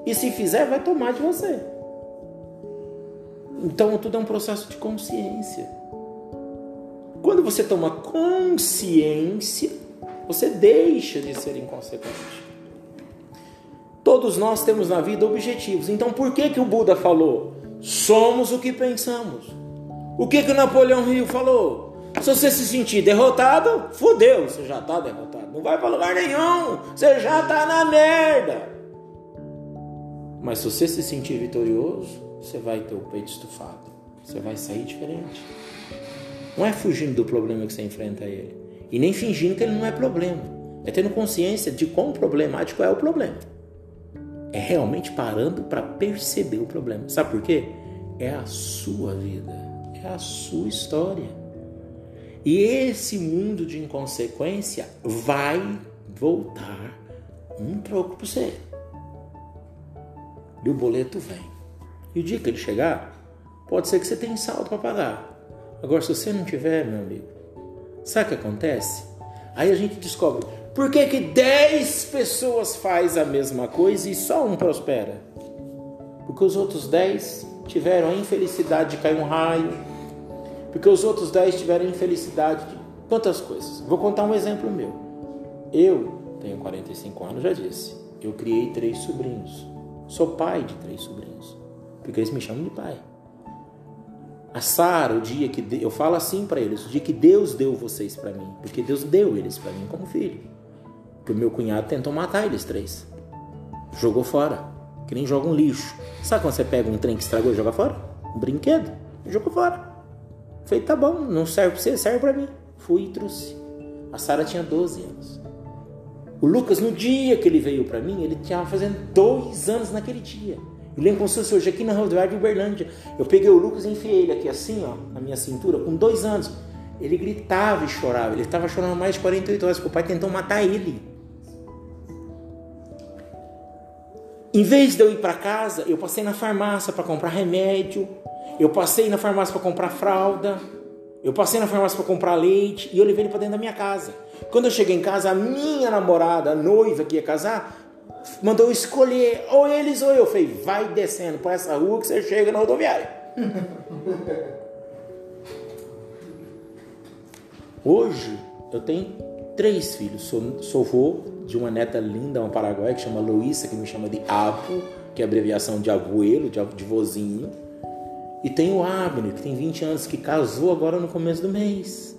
E se fizer, vai tomar de você. Então tudo é um processo de consciência. Quando você toma consciência, você deixa de ser inconsequente. Todos nós temos na vida objetivos. Então por que que o Buda falou? Somos o que pensamos. O que que o Napoleão Rio falou? Se você se sentir derrotado, fodeu, você já está derrotado. Não vai para lugar nenhum, você já está na merda. Mas se você se sentir vitorioso, você vai ter o peito estufado. Você vai sair diferente. Não é fugindo do problema que você enfrenta ele. E nem fingindo que ele não é problema. É tendo consciência de quão problemático é o problema é realmente parando para perceber o problema. Sabe por quê? É a sua vida, é a sua história. E esse mundo de inconsequência vai voltar um troco para você. E o boleto vem. E o dia que ele chegar, pode ser que você tenha saldo para pagar. Agora, se você não tiver, meu amigo, sabe o que acontece? Aí a gente descobre, por que, que dez pessoas faz a mesma coisa e só um prospera? Porque os outros dez tiveram a infelicidade de cair um raio, porque os outros dez tiveram a infelicidade de quantas coisas. Vou contar um exemplo meu. Eu tenho 45 anos, já disse. eu criei três sobrinhos. Sou pai de três sobrinhos, porque eles me chamam de pai. A Sara, o dia que eu falo assim para eles, o dia que Deus deu vocês para mim, porque Deus deu eles para mim como filho. Porque o meu cunhado tentou matar eles três. Jogou fora, que nem joga um lixo. Sabe quando você pega um trem que estragou e joga fora? Um brinquedo, jogou fora. Falei, tá bom, não serve para você, serve para mim. Fui e trouxe. A Sara tinha 12 anos. O Lucas, no dia que ele veio para mim, ele tinha fazendo dois anos naquele dia. Eu lembro como se fosse hoje aqui na rodoviária de Uberlândia. Eu peguei o Lucas e enfiei ele aqui assim, ó, na minha cintura, com dois anos. Ele gritava e chorava. Ele estava chorando mais de 48 horas, porque o pai tentou matar ele. Em vez de eu ir para casa, eu passei na farmácia para comprar remédio. Eu passei na farmácia para comprar fralda. Eu passei na farmácia para comprar leite e eu levei ele para dentro da minha casa. Quando eu cheguei em casa, a minha namorada, a noiva que ia casar, mandou escolher ou eles ou eu. Eu falei, vai descendo por essa rua que você chega na rodoviária. Hoje eu tenho três filhos. Sou, sou vô de uma neta linda, uma paraguaia que chama Luísa, que me chama de Apo, que é abreviação de abuelo, de, de vozinho. E tenho o Abner, que tem 20 anos, que casou agora no começo do mês.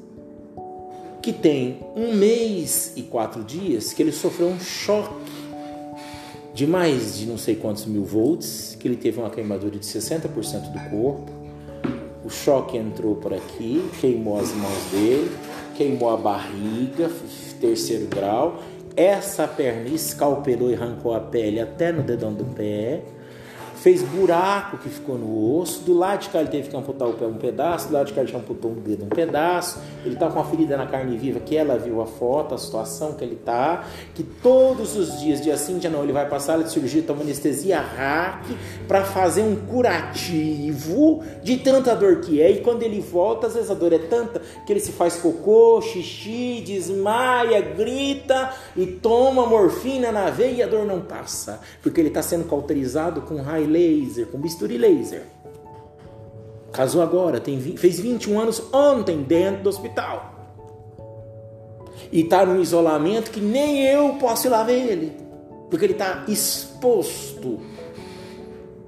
Que tem um mês e quatro dias que ele sofreu um choque de mais de não sei quantos mil volts, que ele teve uma queimadura de 60% do corpo. O choque entrou por aqui, queimou as mãos dele, queimou a barriga, terceiro grau. Essa perna escalpelou e arrancou a pele até no dedão do pé fez buraco que ficou no osso. Do lado de cá ele teve que amputar o pé um pedaço, do lado de cá ele amputou o dedo um pedaço. Ele está com uma ferida na carne viva que ela viu a foto, a situação que ele está. Que todos os dias, dia sim, dia não, ele vai passar de cirurgia, toma anestesia hack para fazer um curativo de tanta dor que é. E quando ele volta, às vezes a dor é tanta que ele se faz cocô, xixi, desmaia, grita e toma morfina na veia e a dor não passa, porque ele está sendo cauterizado com raio laser, com bisturi laser. Casou agora, tem, fez 21 anos ontem dentro do hospital. E está num isolamento que nem eu posso ir lá ver ele. Porque ele está exposto.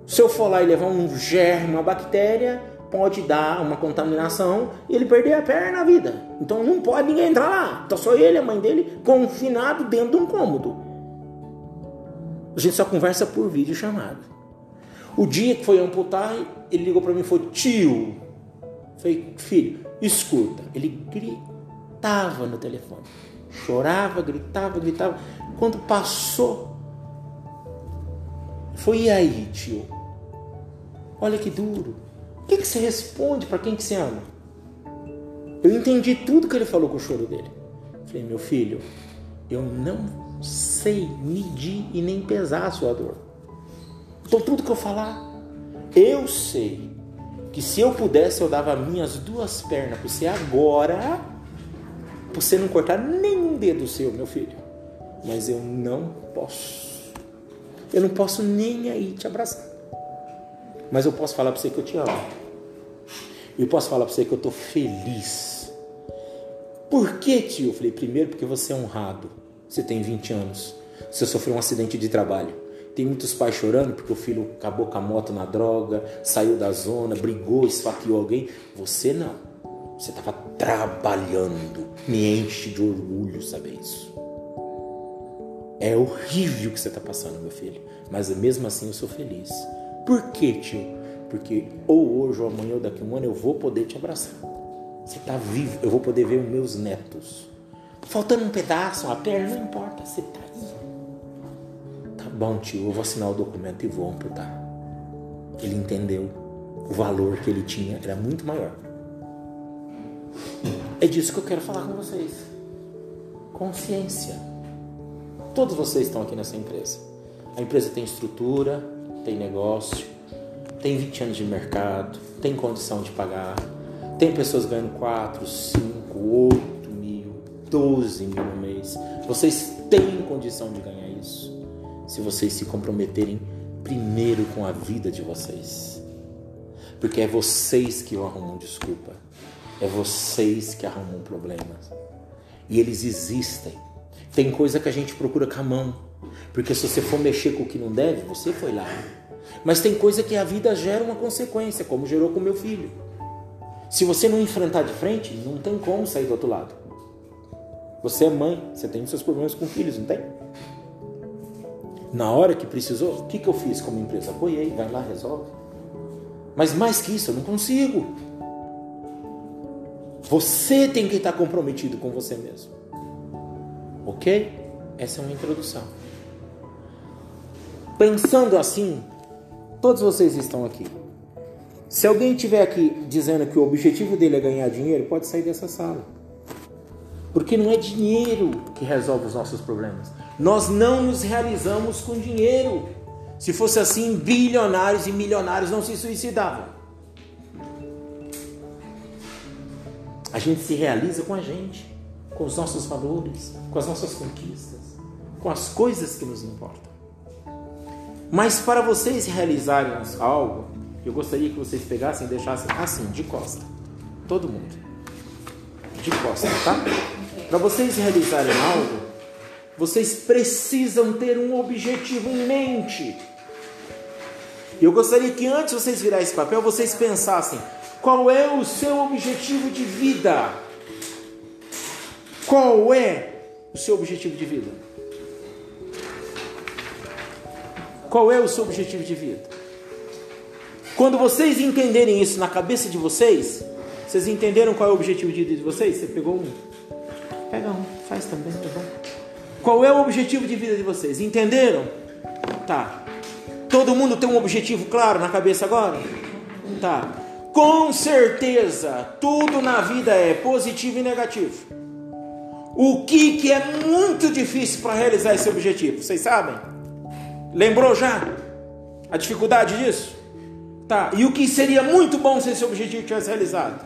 Se eu for lá e levar um germe, uma bactéria, pode dar uma contaminação e ele perder a perna na vida. Então não pode ninguém entrar lá. Então só ele e a mãe dele confinado dentro de um cômodo. A gente só conversa por vídeo chamado. O dia que foi amputar, ele ligou para mim e falou: Tio, falei, filho, escuta. Ele gritava no telefone, chorava, gritava, gritava. Quando passou, foi: E aí, tio? Olha que duro. O que, que você responde para quem que você ama? Eu entendi tudo que ele falou com o choro dele. Falei, meu filho, eu não sei medir e nem pesar a sua dor. Então, tudo que eu falar, eu sei que se eu pudesse, eu dava minhas duas pernas para você agora, para você não cortar nenhum dedo seu, meu filho. Mas eu não posso. Eu não posso nem aí te abraçar. Mas eu posso falar para você que eu te amo. Eu posso falar para você que eu estou feliz. Por que, tio? Eu falei, primeiro porque você é honrado. Você tem 20 anos. Você sofreu um acidente de trabalho. Tem muitos pais chorando porque o filho acabou com a moto na droga, saiu da zona, brigou, esfaqueou alguém. Você não. Você estava trabalhando. Me enche de orgulho saber isso. É horrível o que você está passando, meu filho. Mas mesmo assim eu sou feliz. Por quê, tio? Porque ou hoje ou amanhã ou daqui a um ano eu vou poder te abraçar. Você está vivo, eu vou poder ver os meus netos. Faltando um pedaço, uma perna, não importa, você está bom tio, eu vou assinar o documento e vou amputar. Ele entendeu o valor que ele tinha era muito maior. É disso que eu quero falar com vocês. Consciência. Todos vocês estão aqui nessa empresa. A empresa tem estrutura, tem negócio, tem 20 anos de mercado, tem condição de pagar, tem pessoas ganhando 4, 5, 8 mil, 12 mil no mês. Vocês têm condição de ganhar isso se vocês se comprometerem primeiro com a vida de vocês. Porque é vocês que arrumam desculpa. É vocês que arrumam problemas. E eles existem. Tem coisa que a gente procura com a mão. Porque se você for mexer com o que não deve, você foi lá. Mas tem coisa que a vida gera uma consequência, como gerou com meu filho. Se você não enfrentar de frente, não tem como sair do outro lado. Você é mãe, você tem seus problemas com filhos, não tem? Na hora que precisou, o que, que eu fiz como empresa? Apoiei, vai lá, resolve. Mas mais que isso, eu não consigo. Você tem que estar comprometido com você mesmo. Ok? Essa é uma introdução. Pensando assim, todos vocês estão aqui. Se alguém estiver aqui dizendo que o objetivo dele é ganhar dinheiro, pode sair dessa sala. Porque não é dinheiro que resolve os nossos problemas. Nós não nos realizamos com dinheiro. Se fosse assim, bilionários e milionários não se suicidavam. A gente se realiza com a gente, com os nossos valores, com as nossas conquistas, com as coisas que nos importam. Mas para vocês realizarem algo, eu gostaria que vocês pegassem e deixassem assim, de costa. Todo mundo. De costa, tá? Para vocês realizarem algo, vocês precisam ter um objetivo em mente. Eu gostaria que antes de vocês virarem esse papel, vocês pensassem: qual é o seu objetivo de vida? Qual é o seu objetivo de vida? Qual é o seu objetivo de vida? Quando vocês entenderem isso na cabeça de vocês, vocês entenderam qual é o objetivo de vida de vocês? Você pegou um? Pega um, faz também, tá bom? Qual é o objetivo de vida de vocês? Entenderam? Tá. Todo mundo tem um objetivo claro na cabeça agora? Tá. Com certeza, tudo na vida é positivo e negativo. O que, que é muito difícil para realizar esse objetivo? Vocês sabem? Lembrou já? A dificuldade disso? Tá. E o que seria muito bom se esse objetivo tivesse realizado?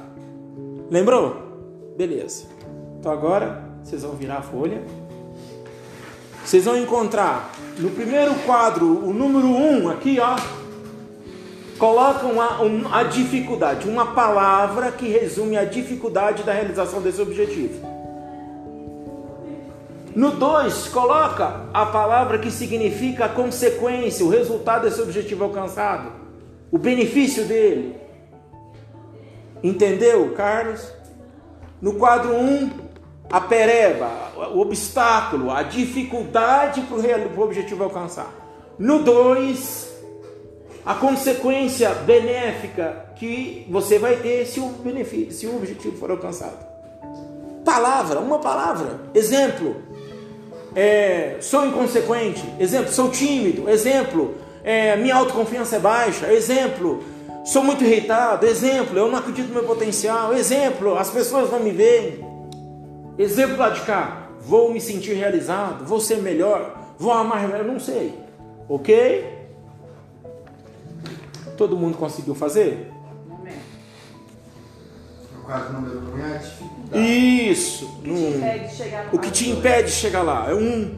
Lembrou? Beleza. Então agora vocês vão virar a folha. Vocês vão encontrar no primeiro quadro o número 1 um, aqui, ó. Colocam a, um, a dificuldade, uma palavra que resume a dificuldade da realização desse objetivo. No 2, coloca a palavra que significa a consequência, o resultado desse objetivo alcançado, o benefício dele. Entendeu, Carlos? No quadro 1, um, a pereba, o obstáculo, a dificuldade para o objetivo alcançar. No 2, a consequência benéfica que você vai ter se o, benefício, se o objetivo for alcançado. Palavra, uma palavra. Exemplo, é, sou inconsequente. Exemplo, sou tímido. Exemplo, é, minha autoconfiança é baixa. Exemplo, sou muito irritado. Exemplo, eu não acredito no meu potencial. Exemplo, as pessoas não me veem. Exemplo lá de cá, vou me sentir realizado, vou ser melhor, vou amar melhor, não sei. Ok? Todo mundo conseguiu fazer? dificuldade. Isso. Um. O que te impede de chegar lá é um.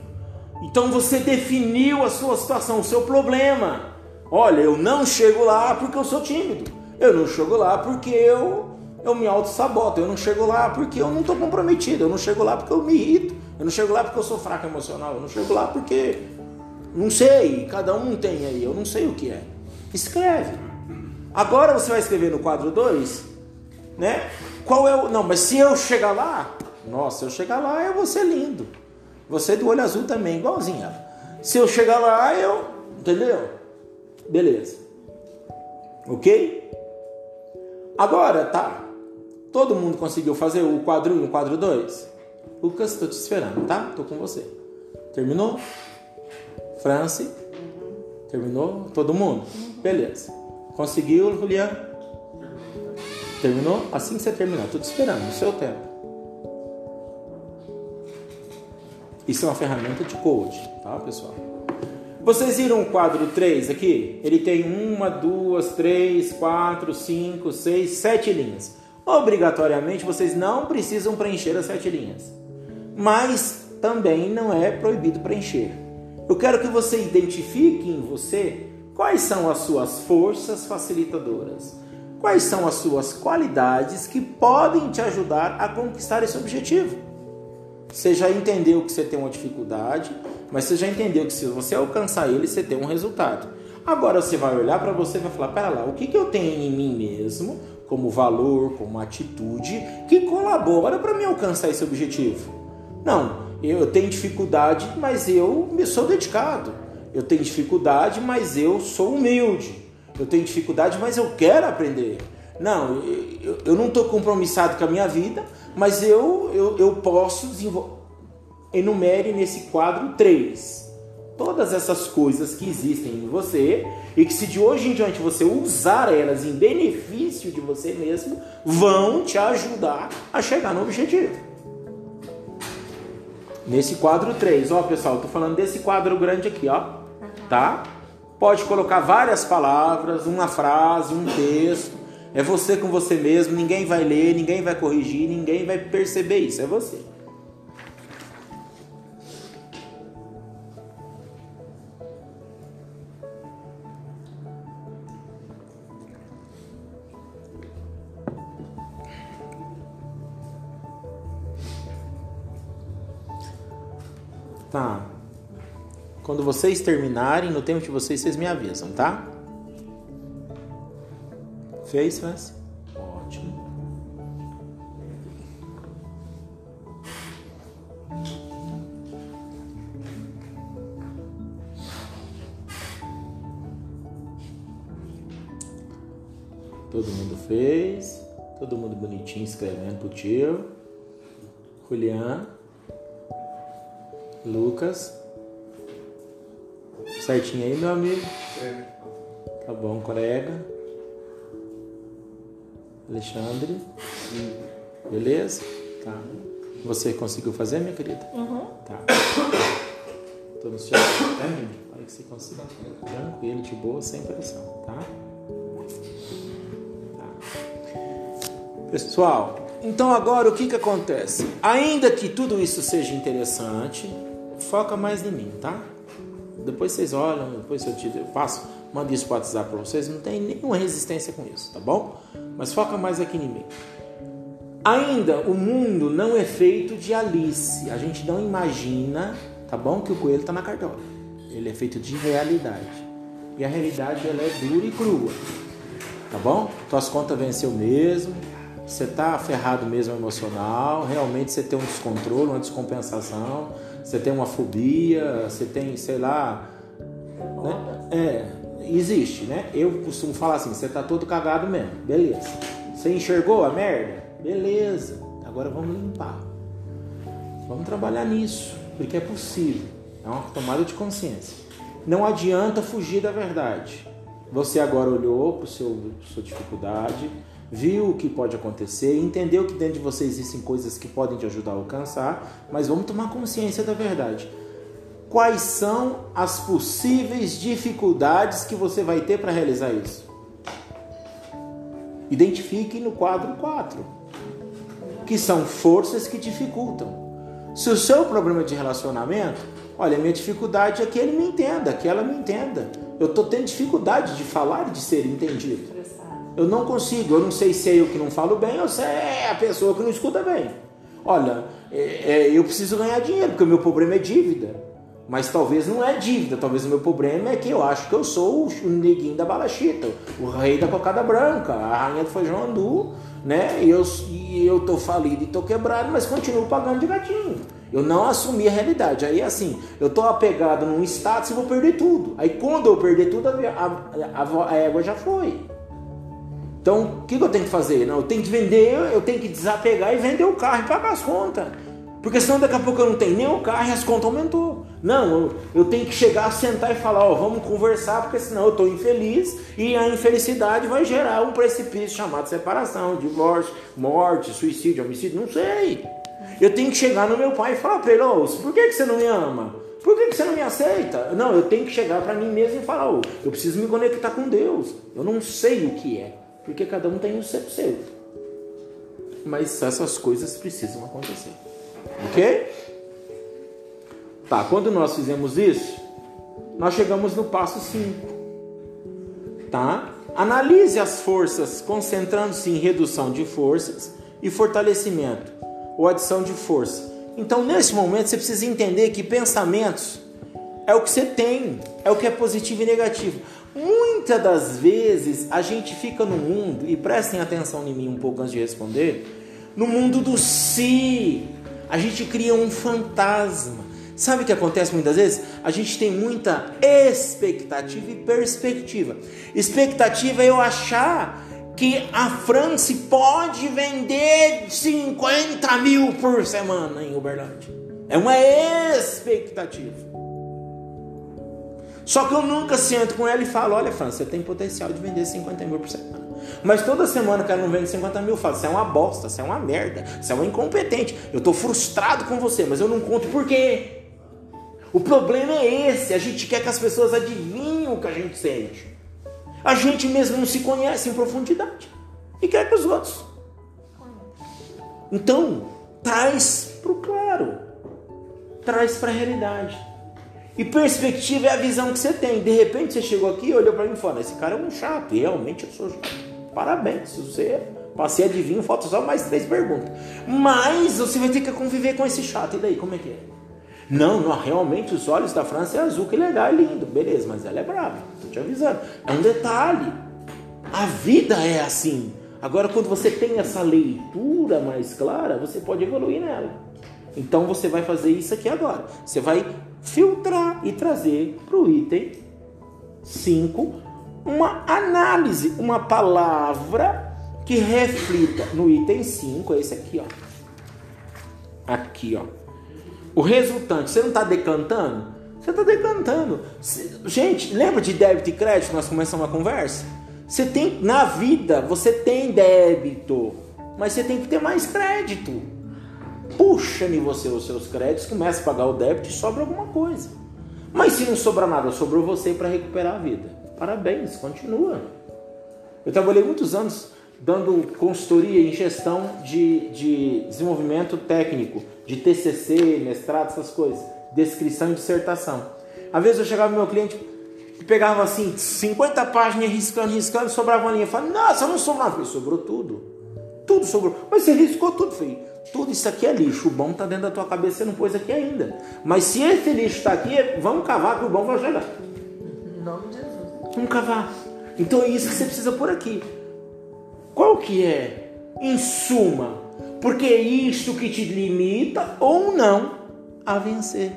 Então você definiu a sua situação, o seu problema. Olha, eu não chego lá porque eu sou tímido. Eu não chego lá porque eu eu me auto-saboto. Eu não chego lá porque eu não estou comprometido. Eu não chego lá porque eu me irrito. Eu não chego lá porque eu sou fraco emocional. Eu não chego lá porque. Não sei. Cada um tem aí. Eu não sei o que é. Escreve. Agora você vai escrever no quadro 2, né? Qual é o. Não, mas se eu chegar lá. Nossa, se eu chegar lá, eu vou ser lindo. Você do olho azul também, igualzinho ela. Se eu chegar lá, eu. Entendeu? Beleza. Ok? Agora, tá. Todo mundo conseguiu fazer o quadro 1 e o quadro 2? Lucas, estou te esperando, tá? Estou com você. Terminou? France? Terminou? Todo mundo? Beleza. Conseguiu, Julian? Terminou? Assim que você terminar, estou te esperando, no seu tempo. Isso é uma ferramenta de coach, tá, pessoal? Vocês viram o quadro 3 aqui? Ele tem uma, duas, três, quatro, cinco, seis, sete linhas. Obrigatoriamente vocês não precisam preencher as sete linhas, mas também não é proibido preencher. Eu quero que você identifique em você quais são as suas forças facilitadoras, quais são as suas qualidades que podem te ajudar a conquistar esse objetivo. Você já entendeu que você tem uma dificuldade, Mas você já entendeu que se você alcançar ele, você tem um resultado. Agora você vai olhar para você e vai falar: pera lá, o que, que eu tenho em mim mesmo, como valor, como atitude, que colabora para me alcançar esse objetivo? Não, eu tenho dificuldade, mas eu sou dedicado. Eu tenho dificuldade, mas eu sou humilde. Eu tenho dificuldade, mas eu quero aprender. Não, eu, eu não estou compromissado com a minha vida, mas eu, eu, eu posso desenvolver. Enumere nesse quadro três. Todas essas coisas que existem em você e que, se de hoje em diante você usar elas em benefício de você mesmo, vão te ajudar a chegar no objetivo. Nesse quadro 3, ó pessoal, tô falando desse quadro grande aqui, ó, tá? Pode colocar várias palavras, uma frase, um texto. É você com você mesmo, ninguém vai ler, ninguém vai corrigir, ninguém vai perceber isso, é você. Tá. Quando vocês terminarem, no tempo de vocês, vocês me avisam, tá? Fez, faz? Ótimo. Todo mundo fez. Todo mundo bonitinho escrevendo pro tio. Julian. Lucas. Certinho aí, meu amigo? É. Tá bom, colega. Alexandre. Beleza? Tá. Você conseguiu fazer, minha querida? Uhum. Tá. Tô no seu é, Olha que você consiga. Tranquilo, de boa, sem pressão, tá? tá? Pessoal, então agora o que que acontece? Ainda que tudo isso seja interessante, foca mais em mim, tá? Depois vocês olham, depois eu, te, eu passo, mando isso para WhatsApp para vocês, não tem nenhuma resistência com isso, tá bom? Mas foca mais aqui em mim. Ainda o mundo não é feito de Alice. A gente não imagina, tá bom, que o coelho está na cartola. Ele é feito de realidade. E a realidade ela é dura e crua. Tá bom? Tuas contas venceu mesmo. Você tá ferrado mesmo emocional. Realmente você tem um descontrole, uma descompensação você tem uma fobia, você tem, sei lá. Né? É, existe, né? Eu costumo falar assim: você tá todo cagado mesmo, beleza. Você enxergou a merda? Beleza, agora vamos limpar. Vamos trabalhar nisso, porque é possível. É uma tomada de consciência. Não adianta fugir da verdade. Você agora olhou para sua dificuldade, viu o que pode acontecer, entendeu que dentro de você existem coisas que podem te ajudar a alcançar, mas vamos tomar consciência da verdade. Quais são as possíveis dificuldades que você vai ter para realizar isso? Identifique no quadro 4, que são forças que dificultam. Se o seu problema de relacionamento, olha, minha dificuldade é que ele me entenda, que ela me entenda. Eu estou tendo dificuldade de falar e de ser entendido. Eu não consigo, eu não sei se é eu que não falo bem ou se é a pessoa que não escuta bem. Olha, é, é, eu preciso ganhar dinheiro, porque o meu problema é dívida. Mas talvez não é dívida, talvez o meu problema é que eu acho que eu sou o neguinho da balachita, o rei da cocada branca, a rainha do feijão andu, né? E eu, e eu tô falido e tô quebrado, mas continuo pagando de gatinho. Eu não assumi a realidade. Aí assim, eu tô apegado num status e vou perder tudo. Aí quando eu perder tudo, a, a, a, a égua já foi. Então, o que, eu tenho que fazer? Não, eu tenho que vender, eu tenho que desapegar e vender o carro e pagar as contas. Porque senão daqui a pouco eu não tenho nem o carro e as contas aumentou. Não, eu, eu tenho que chegar, sentar e falar, ó, vamos conversar, porque senão eu estou infeliz e a infelicidade vai gerar um precipício chamado separação, divórcio, morte, suicídio, homicídio, não sei. Eu tenho que chegar no meu pai e falar para ele, ó, por que, que você não me ama? Por que, que você não me aceita? Não, eu tenho que chegar para mim mesmo e falar, ó, eu preciso me conectar com Deus. Eu não sei o que é porque cada um tem o seu seu. Mas essas coisas precisam acontecer. Ok? Tá, quando nós fizemos isso, nós chegamos no passo 5. Tá? Analise as forças concentrando-se em redução de forças e fortalecimento ou adição de força. Então, nesse momento, você precisa entender que pensamentos é o que você tem, é o que é positivo e negativo. Muitas das vezes a gente fica no mundo, e prestem atenção em mim um pouco antes de responder, no mundo do si. A gente cria um fantasma. Sabe o que acontece muitas vezes? A gente tem muita expectativa e perspectiva. Expectativa é eu achar que a França pode vender 50 mil por semana em Uberlândia. É uma expectativa. Só que eu nunca sento com ela e falo: olha, França, você tem potencial de vender 50 mil por semana. Mas toda semana que ela não vende 50 mil, eu falo: você é uma bosta, você é uma merda, você é um incompetente. Eu estou frustrado com você, mas eu não conto por quê. O problema é esse: a gente quer que as pessoas adivinhem o que a gente sente. A gente mesmo não se conhece em profundidade e quer que os outros. Então, traz para o claro, traz para a realidade. E perspectiva é a visão que você tem. De repente você chegou aqui e olhou para mim e falou: Esse cara é um chato. E realmente eu sou chato. Parabéns. Você passei adivinho, falta só mais três perguntas. Mas você vai ter que conviver com esse chato. E daí, como é que é? Não, não, realmente os olhos da França é azul, que legal, é lindo, beleza, mas ela é brava, tô te avisando. É um detalhe. A vida é assim. Agora, quando você tem essa leitura mais clara, você pode evoluir nela. Então, você vai fazer isso aqui agora. Você vai filtrar e trazer para o item 5 uma análise, uma palavra que reflita no item 5, esse aqui, ó. Aqui, ó o resultante, você não está decantando? Você está decantando. Gente, lembra de débito e crédito? Nós começamos a conversa. Você tem na vida, você tem débito, mas você tem que ter mais crédito. Puxa em você os seus créditos, começa a pagar o débito e sobra alguma coisa. Mas se não sobra nada, sobrou você para recuperar a vida. Parabéns, continua. Eu trabalhei muitos anos dando consultoria em gestão de, de desenvolvimento técnico, de TCC, mestrado, essas coisas, descrição e dissertação. Às vezes eu chegava meu cliente e pegava assim, 50 páginas riscando, riscando, sobrava uma linha. Eu falava, nossa, não sobrou nada. Falei, sobrou tudo. Tudo sobrou. Mas você riscou tudo. Eu falei, tudo isso aqui é lixo. O bom está dentro da tua cabeça, você não pôs aqui ainda. Mas se esse lixo está aqui, vamos cavar que o bom vai chegar. Em nome de Jesus. Vamos cavar. Então é isso que você precisa por aqui. Qual que é? Em suma, porque é isso que te limita ou não a vencer.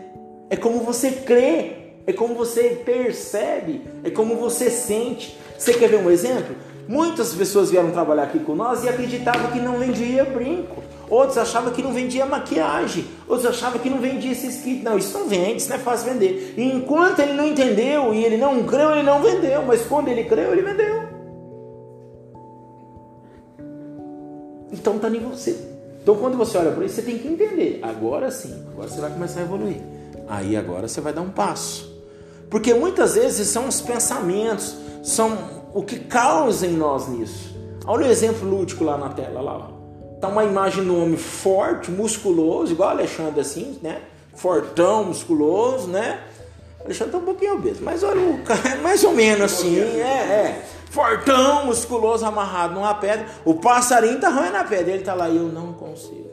É como você crê, é como você percebe, é como você sente. Você quer ver um exemplo? Muitas pessoas vieram trabalhar aqui com nós e acreditavam que não vendia brinco. Outros achavam que não vendia maquiagem. Outros achavam que não vendia esse kit. Não, isso não vende, isso não é fácil vender. E enquanto ele não entendeu e ele não creu, ele não vendeu. Mas quando ele creu, ele vendeu. Então está em você. Então quando você olha para isso, você tem que entender. Agora sim, agora você vai começar a evoluir. Aí agora você vai dar um passo. Porque muitas vezes são os pensamentos, são o que causa em nós nisso. Olha o exemplo lúdico lá na tela, lá, lá. Tá uma imagem um homem forte, musculoso, igual Alexandre assim, né? Fortão, musculoso, né? Alexandre tá um pouquinho obeso, mas olha o cara, mais ou menos assim, é, é fortão, musculoso, amarrado numa pedra. O passarinho tá arranhando a pedra. Ele tá lá e eu não consigo.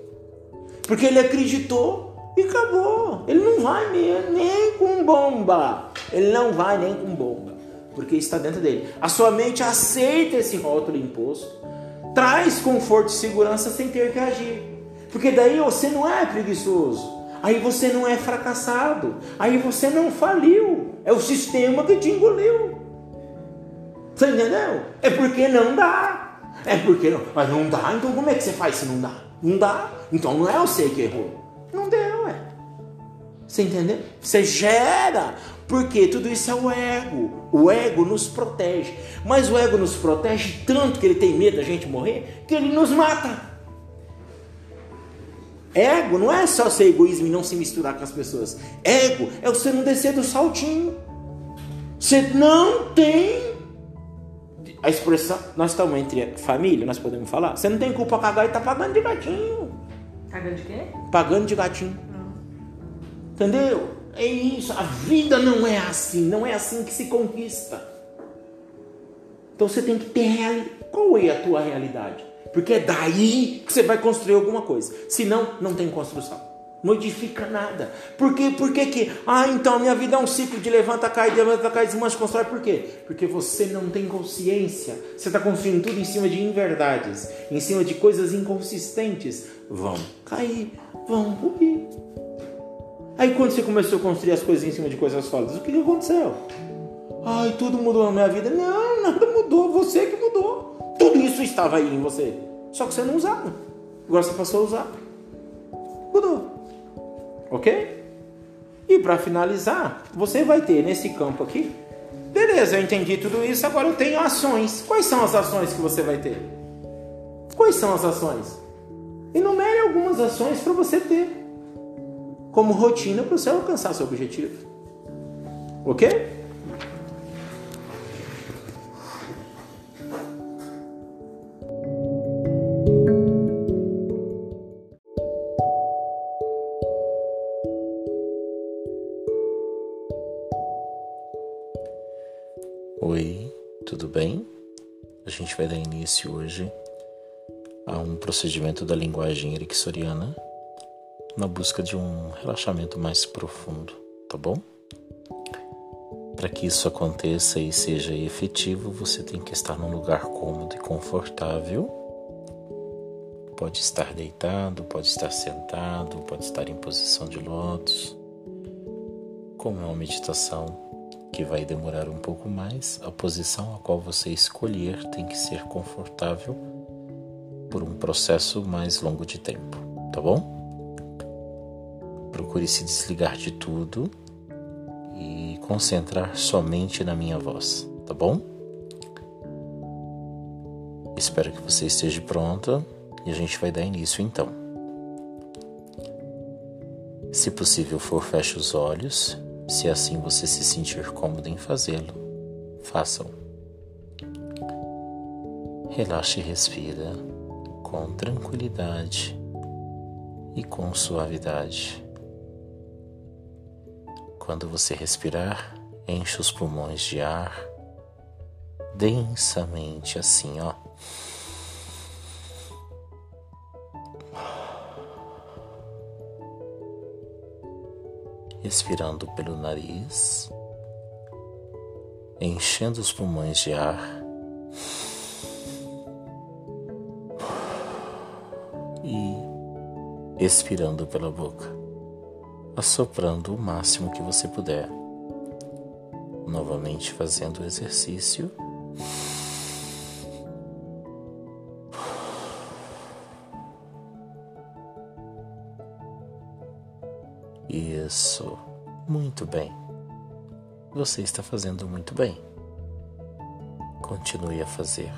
Porque ele acreditou e acabou. Ele não vai nem, nem com bomba. Ele não vai nem com bomba. Porque está dentro dele. A sua mente aceita esse rótulo imposto. Traz conforto e segurança sem ter que agir. Porque daí você não é preguiçoso. Aí você não é fracassado. Aí você não faliu. É o sistema que te engoliu. Você entendeu? É porque não dá. É porque não. Mas não dá, então como é que você faz se não dá? Não dá. Então não é você que errou. Não deu, é. Você entendeu? Você gera. Porque tudo isso é o ego. O ego nos protege. Mas o ego nos protege tanto que ele tem medo da gente morrer que ele nos mata. Ego não é só ser egoísmo e não se misturar com as pessoas. Ego é você não descer do saltinho. Você não tem a expressão, nós estamos entre família, nós podemos falar. Você não tem culpa cagar e tá pagando de gatinho. Pagando de quê? Pagando de gatinho. Não. Entendeu? É isso. A vida não é assim. Não é assim que se conquista. Então você tem que ter. Qual é a tua realidade? Porque é daí que você vai construir alguma coisa. Senão, não tem construção. Modifica nada. Por quê? Por que que? Ah, então minha vida é um ciclo de levanta, cai, levanta, cai, desmancha, constrói. Por quê? Porque você não tem consciência. Você está construindo tudo em cima de inverdades, em cima de coisas inconsistentes. Vão cair, vão ruir. Aí quando você começou a construir as coisas em cima de coisas sólidas, o que, que aconteceu? Ai, tudo mudou na minha vida. Não, nada mudou. Você que mudou. Tudo isso estava aí em você. Só que você não usava. Agora você passou a usar. Mudou. Ok? E para finalizar, você vai ter nesse campo aqui. Beleza, eu entendi tudo isso. Agora eu tenho ações. Quais são as ações que você vai ter? Quais são as ações? Enumere algumas ações para você ter como rotina para você alcançar seu objetivo. Ok? Oi, tudo bem? A gente vai dar início hoje a um procedimento da linguagem ericksoniana na busca de um relaxamento mais profundo, tá bom? Para que isso aconteça e seja efetivo, você tem que estar num lugar cômodo e confortável. Pode estar deitado, pode estar sentado, pode estar em posição de lótus. Como é uma meditação que vai demorar um pouco mais, a posição a qual você escolher tem que ser confortável por um processo mais longo de tempo, tá bom? Procure se desligar de tudo e concentrar somente na minha voz, tá bom? Espero que você esteja pronta e a gente vai dar início então. Se possível for, feche os olhos se assim você se sentir cômodo em fazê-lo, façam. Relaxe e respira com tranquilidade e com suavidade. Quando você respirar, enche os pulmões de ar densamente assim, ó. expirando pelo nariz, enchendo os pulmões de ar e expirando pela boca, assoprando o máximo que você puder. Novamente fazendo o exercício. Isso. Muito bem. Você está fazendo muito bem. Continue a fazer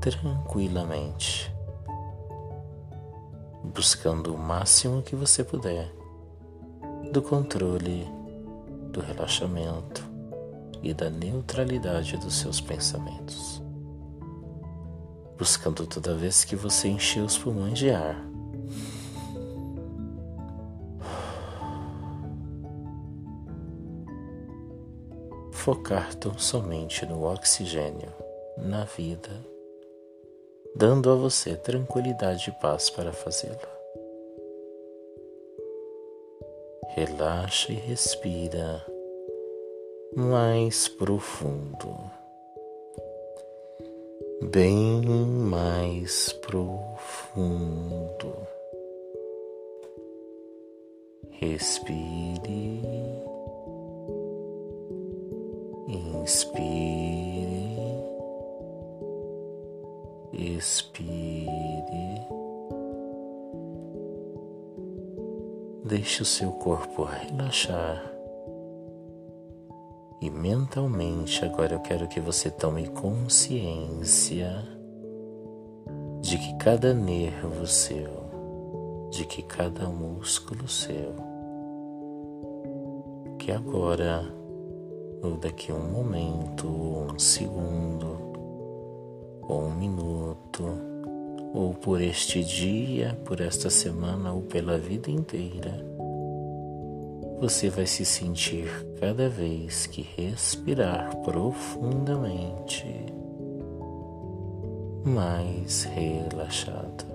tranquilamente, buscando o máximo que você puder do controle, do relaxamento e da neutralidade dos seus pensamentos. Buscando toda vez que você encher os pulmões de ar focar tão somente no oxigênio, na vida, dando a você tranquilidade e paz para fazê-lo. Relaxa e respira mais profundo, bem mais profundo. Respire Inspire, expire. Deixe o seu corpo relaxar. E mentalmente agora eu quero que você tome consciência de que cada nervo seu, de que cada músculo seu, que agora ou daqui a um momento, ou um segundo, ou um minuto, ou por este dia, por esta semana ou pela vida inteira, você vai se sentir cada vez que respirar profundamente mais relaxado,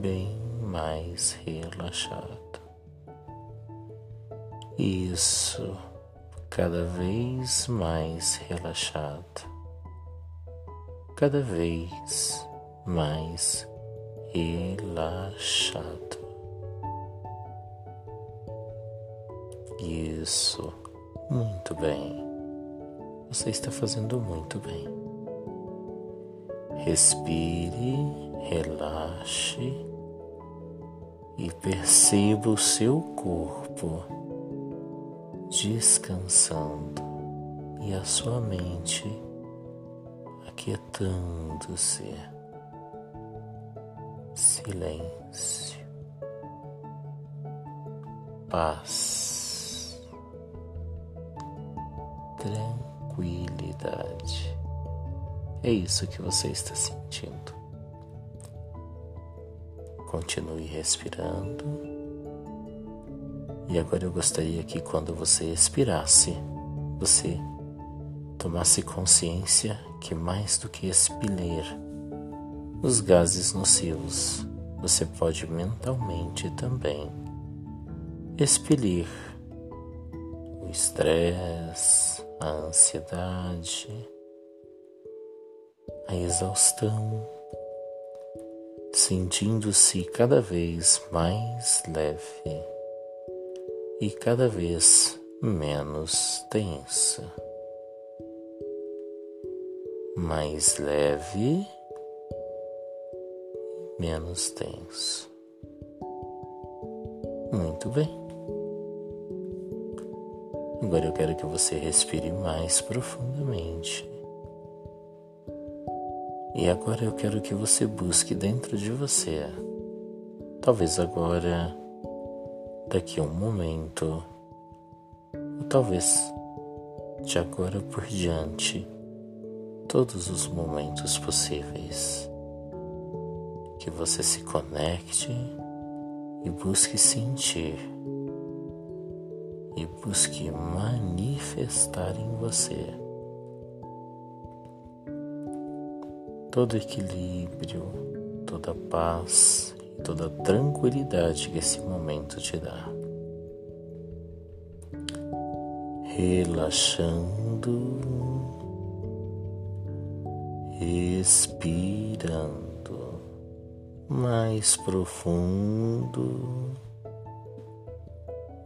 bem mais relaxado. Isso, cada vez mais relaxado, cada vez mais relaxado. Isso, muito bem. Você está fazendo muito bem. Respire, relaxe e perceba o seu corpo descansando e a sua mente aquietando-se. Silêncio, paz, tranquilidade. É isso que você está sentindo. Continue respirando. E agora eu gostaria que quando você expirasse, você tomasse consciência que mais do que expelir os gases nocivos, você pode mentalmente também expelir o estresse, a ansiedade, a exaustão sentindo-se cada vez mais leve e cada vez menos tensa. Mais leve, menos tenso. Muito bem. Agora eu quero que você respire mais profundamente. E agora eu quero que você busque dentro de você, talvez agora, daqui a um momento, ou talvez de agora por diante, todos os momentos possíveis, que você se conecte e busque sentir e busque manifestar em você todo equilíbrio, toda paz e toda tranquilidade que esse momento te dá. Relaxando, respirando mais profundo.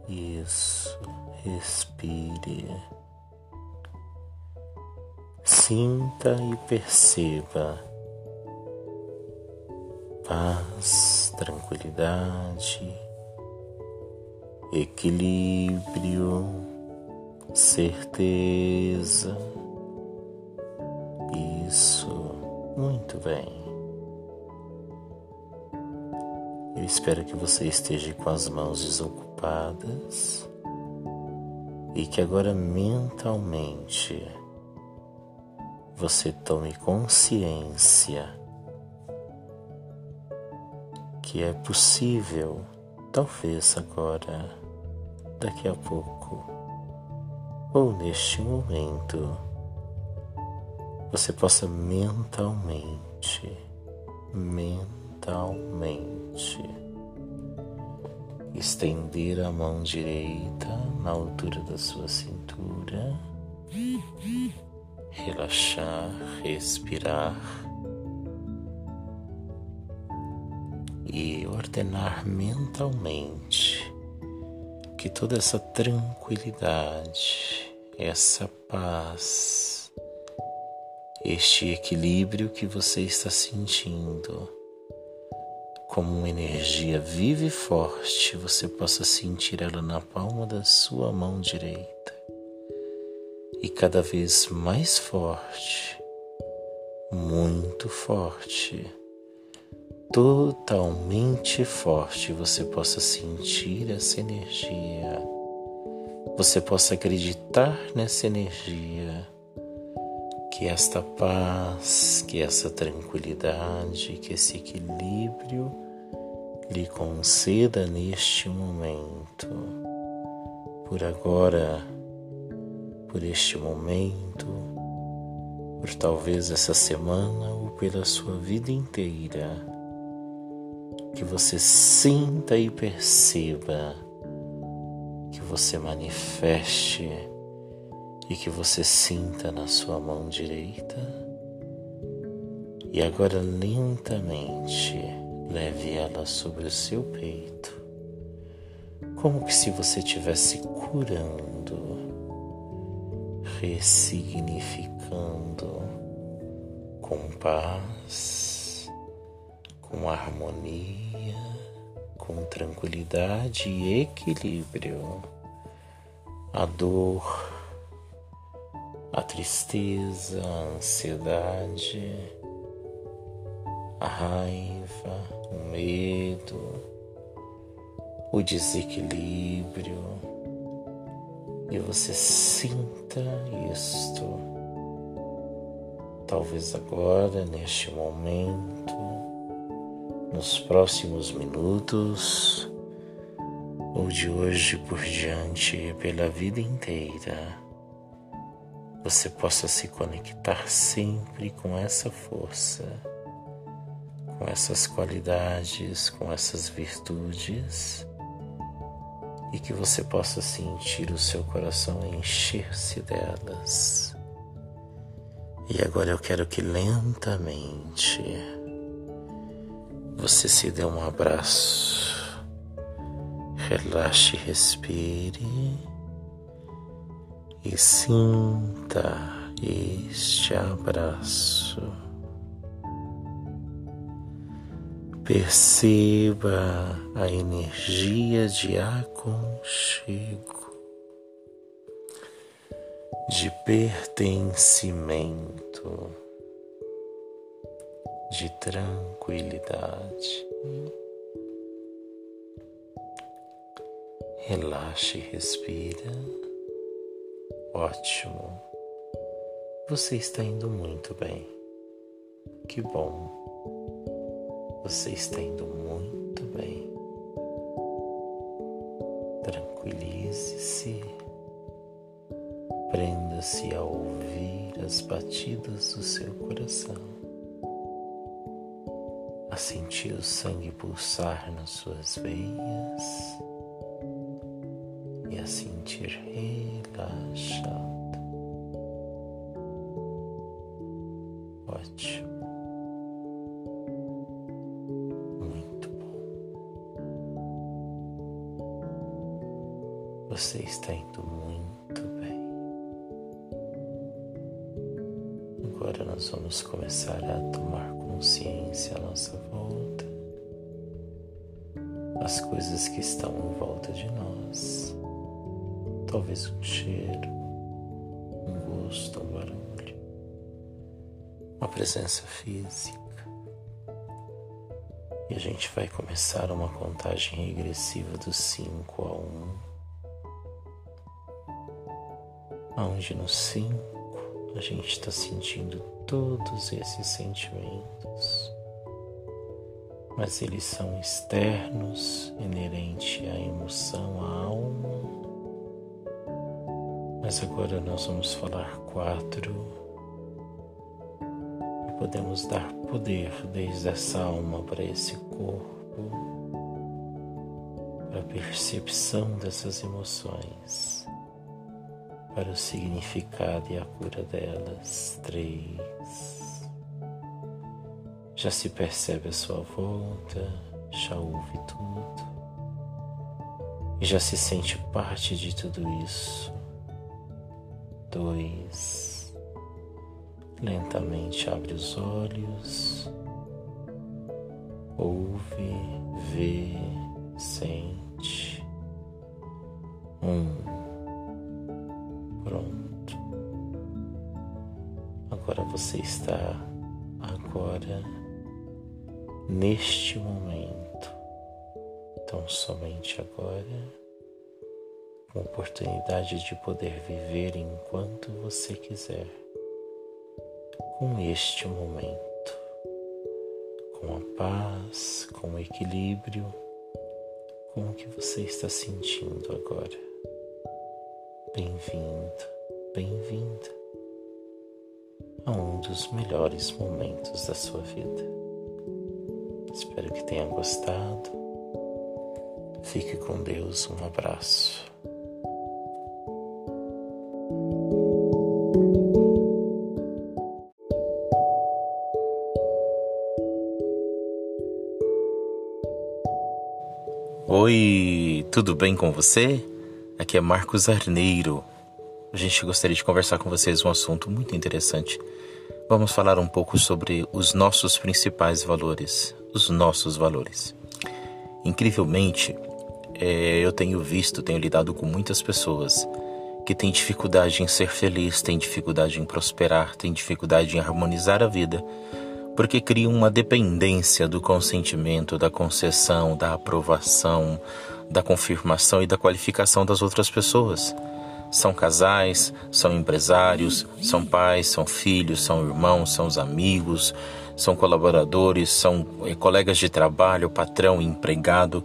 Isso, respire. Sinta e perceba paz, tranquilidade, equilíbrio, certeza. Isso, muito bem. Eu espero que você esteja com as mãos desocupadas e que agora mentalmente você tome consciência que é possível, talvez agora, daqui a pouco, ou neste momento, você possa mentalmente, mentalmente, estender a mão direita na altura da sua cintura. Relaxar, respirar. E ordenar mentalmente que toda essa tranquilidade, essa paz, este equilíbrio que você está sentindo, como uma energia viva e forte, você possa sentir ela na palma da sua mão direita. E cada vez mais forte, muito forte, totalmente forte, você possa sentir essa energia, você possa acreditar nessa energia, que esta paz, que essa tranquilidade, que esse equilíbrio lhe conceda neste momento. Por agora, por este momento, por talvez essa semana ou pela sua vida inteira. que você sinta e perceba, que você manifeste e que você sinta na sua mão direita. E agora lentamente leve ela sobre o seu peito, como que se você estivesse curando, ressignificando com paz, com harmonia, com tranquilidade e equilíbrio. A dor, a tristeza, a ansiedade, a raiva, o medo, o desequilíbrio, e você sinta isto. Talvez agora, neste momento, nos próximos minutos, ou de hoje por diante, pela vida inteira, você possa se conectar sempre com essa força, com essas qualidades, com essas virtudes e que você possa sentir o seu coração encher-se delas. E agora eu quero que lentamente você se dê um abraço, relaxe, respire e sinta este abraço. Perceba a energia de aconchego, de pertencimento, de tranquilidade. Relaxe e respira. Ótimo. Você está indo muito bem. Que bom. Você está indo muito bem. Tranquilize-se. Prenda-se a ouvir as batidas do seu coração, a sentir o sangue pulsar nas suas veias e a sentir relaxado. Ótimo. Você está indo muito bem. Agora nós vamos começar a tomar consciência à nossa volta, as coisas que estão em volta de nós talvez um cheiro, um gosto, um barulho, uma presença física. E a gente vai começar uma contagem regressiva do 5 a 1, onde no 5 a gente está sentindo todos esses sentimentos, mas eles são externos, inerentes à emoção, à alma. Mas agora nós vamos falar quatro. E podemos dar poder desde essa alma para esse corpo, para a percepção dessas emoções, para o significado e a cura delas. Três. Já se percebe a sua volta, já ouve tudo e já se sente parte de tudo isso dois. Lentamente abre os olhos, ouve, vê, sente. Um. Agora você está agora neste momento. Então somente agora com oportunidade de poder viver enquanto você quiser, com este momento, com a paz, com o equilíbrio, com o que você está sentindo agora. Bem-vindo, bem-vinda a um dos melhores momentos da sua vida. Espero que tenha gostado. Fique com Deus. Um abraço. Oi, tudo bem com você? Aqui é Marcos Arneiro. A gente gostaria de conversar com vocês um assunto muito interessante. Vamos falar um pouco sobre os nossos principais valores, os nossos valores. Incrivelmente, é, eu tenho visto, tenho lidado com muitas pessoas que têm dificuldade em ser feliz, têm dificuldade em prosperar, têm dificuldade em harmonizar a vida porque cria uma dependência do consentimento, da concessão, da aprovação, da confirmação e da qualificação das outras pessoas. São casais, são empresários, são pais, são filhos, são irmãos, são os amigos, são colaboradores, são eh, colegas de trabalho, patrão, empregado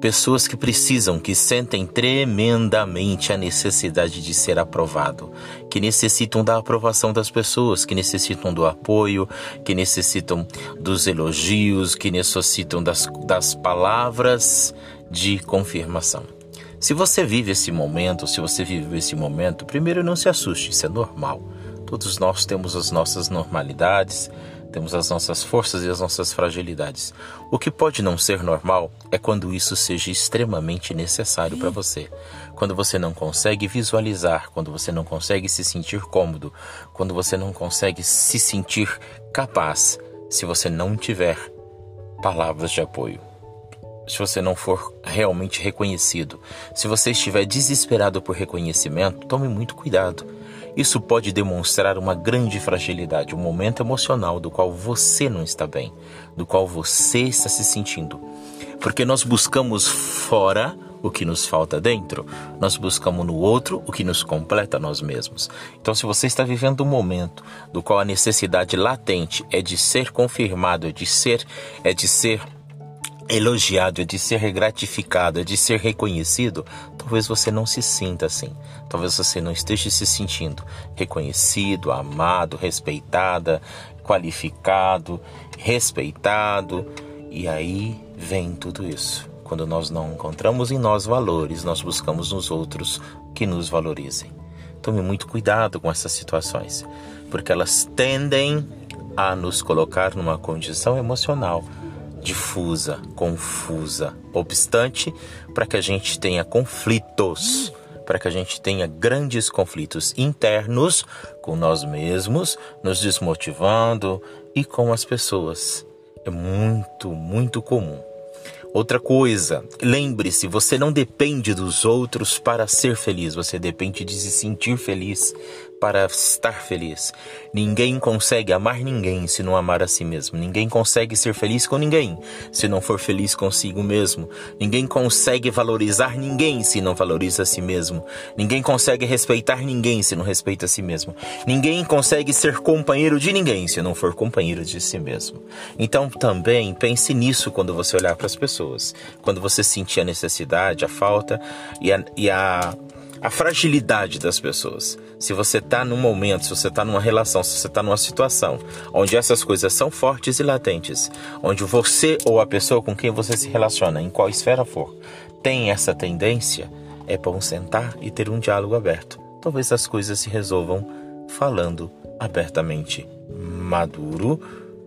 Pessoas que precisam, que sentem tremendamente a necessidade de ser aprovado, que necessitam da aprovação das pessoas, que necessitam do apoio, que necessitam dos elogios, que necessitam das, das palavras de confirmação. Se você vive esse momento, se você vive esse momento, primeiro não se assuste, isso é normal. Todos nós temos as nossas normalidades, temos as nossas forças e as nossas fragilidades. O que pode não ser normal é quando isso seja extremamente necessário para você. Quando você não consegue visualizar, quando você não consegue se sentir cômodo, quando você não consegue se sentir capaz, se você não tiver palavras de apoio se você não for realmente reconhecido, se você estiver desesperado por reconhecimento, tome muito cuidado. Isso pode demonstrar uma grande fragilidade, um momento emocional do qual você não está bem, do qual você está se sentindo. Porque nós buscamos fora o que nos falta dentro, nós buscamos no outro o que nos completa nós mesmos. Então, se você está vivendo um momento do qual a necessidade latente é de ser confirmado, é de ser, é de ser elogiado, é de ser gratificado, é de ser reconhecido, talvez você não se sinta assim. Talvez você não esteja se sentindo reconhecido, amado, respeitada, qualificado, respeitado. E aí vem tudo isso. Quando nós não encontramos em nós valores, nós buscamos nos outros que nos valorizem. Tome muito cuidado com essas situações, porque elas tendem a nos colocar numa condição emocional difusa, confusa, obstante para que a gente tenha conflitos, para que a gente tenha grandes conflitos internos com nós mesmos, nos desmotivando e com as pessoas. É muito, muito comum. Outra coisa, lembre-se, você não depende dos outros para ser feliz, você depende de se sentir feliz para estar feliz. Ninguém consegue amar ninguém se não amar a si mesmo. Ninguém consegue ser feliz com ninguém se não for feliz consigo mesmo. Ninguém consegue valorizar ninguém se não valoriza a si mesmo. Ninguém consegue respeitar ninguém se não respeita a si mesmo. Ninguém consegue ser companheiro de ninguém se não for companheiro de si mesmo. Então também pense nisso quando você olhar para as pessoas. Quando você sentir a necessidade, a falta e a, e a a fragilidade das pessoas. Se você está num momento, se você está numa relação, se você está numa situação onde essas coisas são fortes e latentes, onde você ou a pessoa com quem você se relaciona, em qual esfera for, tem essa tendência, é bom sentar e ter um diálogo aberto. Talvez as coisas se resolvam falando abertamente, maduro,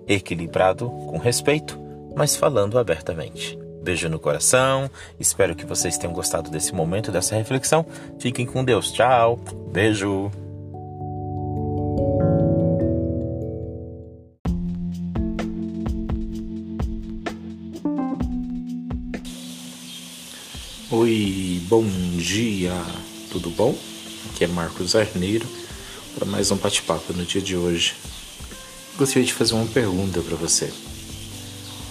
equilibrado, com respeito, mas falando abertamente. Beijo no coração. Espero que vocês tenham gostado desse momento, dessa reflexão. Fiquem com Deus. Tchau. Beijo. Oi, bom dia. Tudo bom? Aqui é Marcos Arneiro para mais um bate-papo no dia de hoje. Gostaria de fazer uma pergunta para você.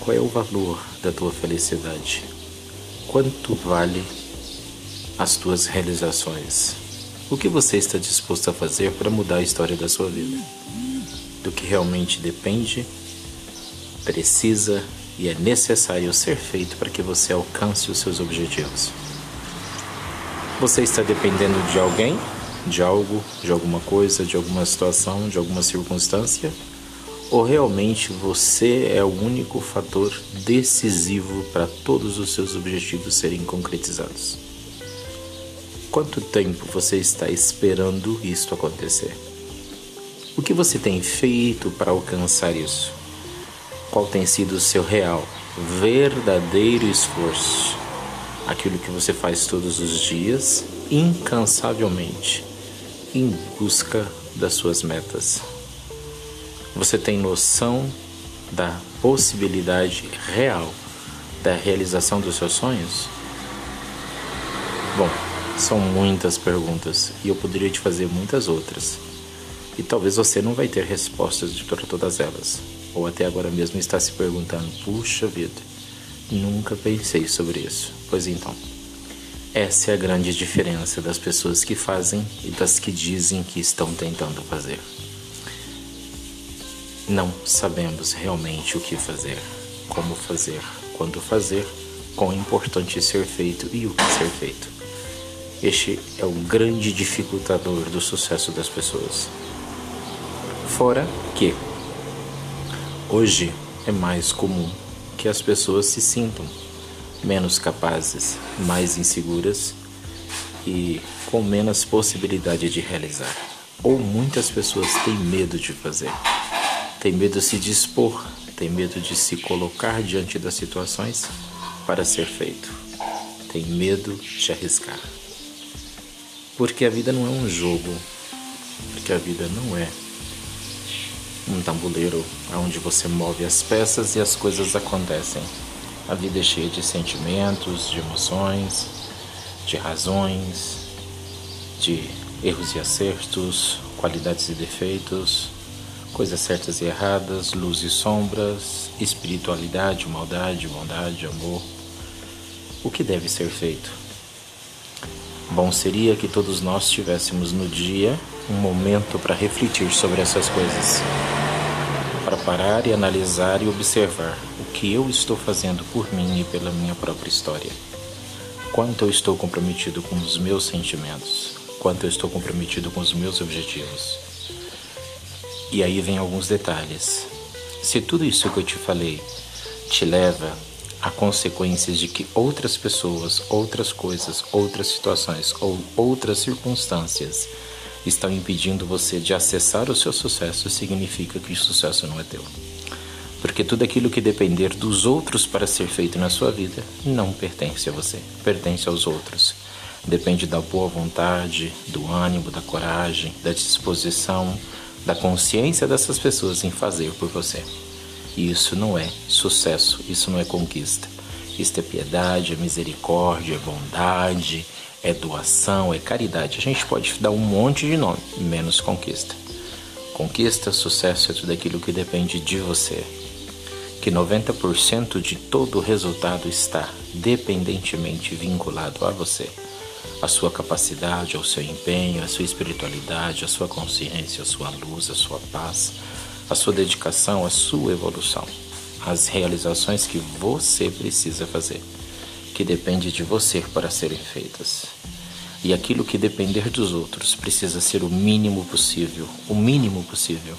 Qual é o valor da tua felicidade? Quanto vale as tuas realizações? O que você está disposto a fazer para mudar a história da sua vida? Do que realmente depende, precisa e é necessário ser feito para que você alcance os seus objetivos. Você está dependendo de alguém, de algo, de alguma coisa, de alguma situação, de alguma circunstância? Ou realmente você é o único fator decisivo para todos os seus objetivos serem concretizados? Quanto tempo você está esperando isto acontecer? O que você tem feito para alcançar isso? Qual tem sido o seu real, verdadeiro esforço? Aquilo que você faz todos os dias, incansavelmente, em busca das suas metas. Você tem noção da possibilidade real da realização dos seus sonhos? Bom, são muitas perguntas e eu poderia te fazer muitas outras. E talvez você não vai ter respostas de todas elas. Ou até agora mesmo está se perguntando: puxa vida, nunca pensei sobre isso. Pois então, essa é a grande diferença das pessoas que fazem e das que dizem que estão tentando fazer. Não sabemos realmente o que fazer, como fazer, quando fazer, quão importante ser feito e o que ser feito. Este é o grande dificultador do sucesso das pessoas. Fora que hoje é mais comum que as pessoas se sintam menos capazes, mais inseguras e com menos possibilidade de realizar. Ou muitas pessoas têm medo de fazer, têm medo de se dispor, têm medo de se colocar diante das situações para ser feito, têm medo de arriscar. Porque a vida não é um jogo, porque a vida não é um tabuleiro onde você move as peças e as coisas acontecem. A vida é cheia de sentimentos, de emoções, de razões, de erros e acertos, qualidades e defeitos, coisas certas e erradas, luz e sombras, espiritualidade, maldade, bondade, amor. O que deve ser feito? Bom seria que todos nós tivéssemos no dia um momento para refletir sobre essas coisas, para parar e analisar e observar o que eu estou fazendo por mim e pela minha própria história. Quanto eu estou comprometido com os meus sentimentos, quanto eu estou comprometido com os meus objetivos. E aí vem alguns detalhes. Se tudo isso que eu te falei te leva a consequências de que outras pessoas, outras coisas, outras situações ou outras circunstâncias estão impedindo você de acessar o seu sucesso, significa que o sucesso não é teu. Porque tudo aquilo que depender dos outros para ser feito na sua vida não pertence a você, pertence aos outros. Depende da boa vontade, do ânimo, da coragem, da disposição, da consciência dessas pessoas em fazer por você. E isso não é sucesso, isso não é conquista. Isso é piedade, é misericórdia, é bondade, é doação, é caridade. A gente pode dar um monte de nome, menos conquista. Conquista, sucesso é tudo aquilo que depende de você. Que 90% de todo o resultado está dependentemente vinculado a você. A sua capacidade, ao seu empenho, a sua espiritualidade, a sua consciência, a sua luz, a sua paz, a sua dedicação, a sua evolução, as realizações que você precisa fazer, que depende de você para serem feitas. E aquilo que depender dos outros precisa ser o mínimo possível, o mínimo possível,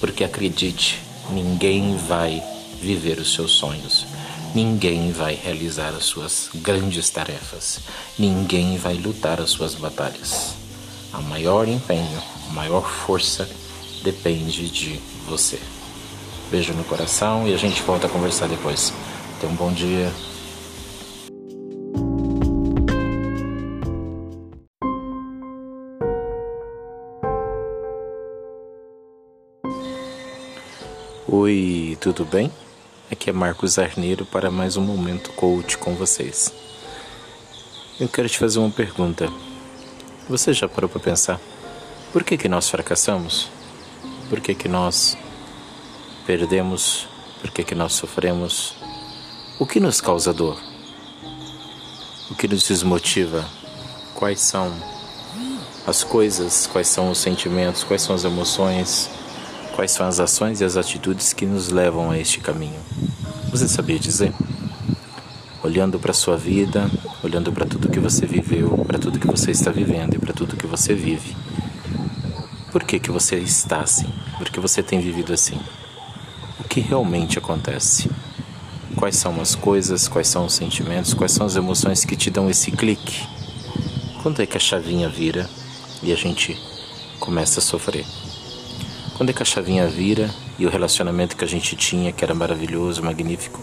porque acredite, ninguém vai viver os seus sonhos. Ninguém vai realizar as suas grandes tarefas. Ninguém vai lutar as suas batalhas. A maior empenho, a maior força depende de você. Beijo no coração e a gente volta a conversar depois. Tenha um bom dia. Oi, tudo bem? Aqui é Marcos Arneiro para mais um momento coach com vocês. Eu quero te fazer uma pergunta. Você já parou para pensar por que que nós fracassamos? Por que que nós perdemos? Por que que nós sofremos? O que nos causa dor? O que nos desmotiva? Quais são as coisas? Quais são os sentimentos? Quais são as emoções? Quais são as ações e as atitudes que nos levam a este caminho? Você sabia dizer? Olhando para a sua vida, olhando para tudo que você viveu, para tudo que você está vivendo e para tudo que você vive. Por que, que você está assim? Por que você tem vivido assim? o que realmente acontece. Quais são as coisas, quais são os sentimentos, quais são as emoções que te dão esse clique? Quando é que a chavinha vira e a gente começa a sofrer? Quando é que a chavinha vira e o relacionamento que a gente tinha, que era maravilhoso, magnífico,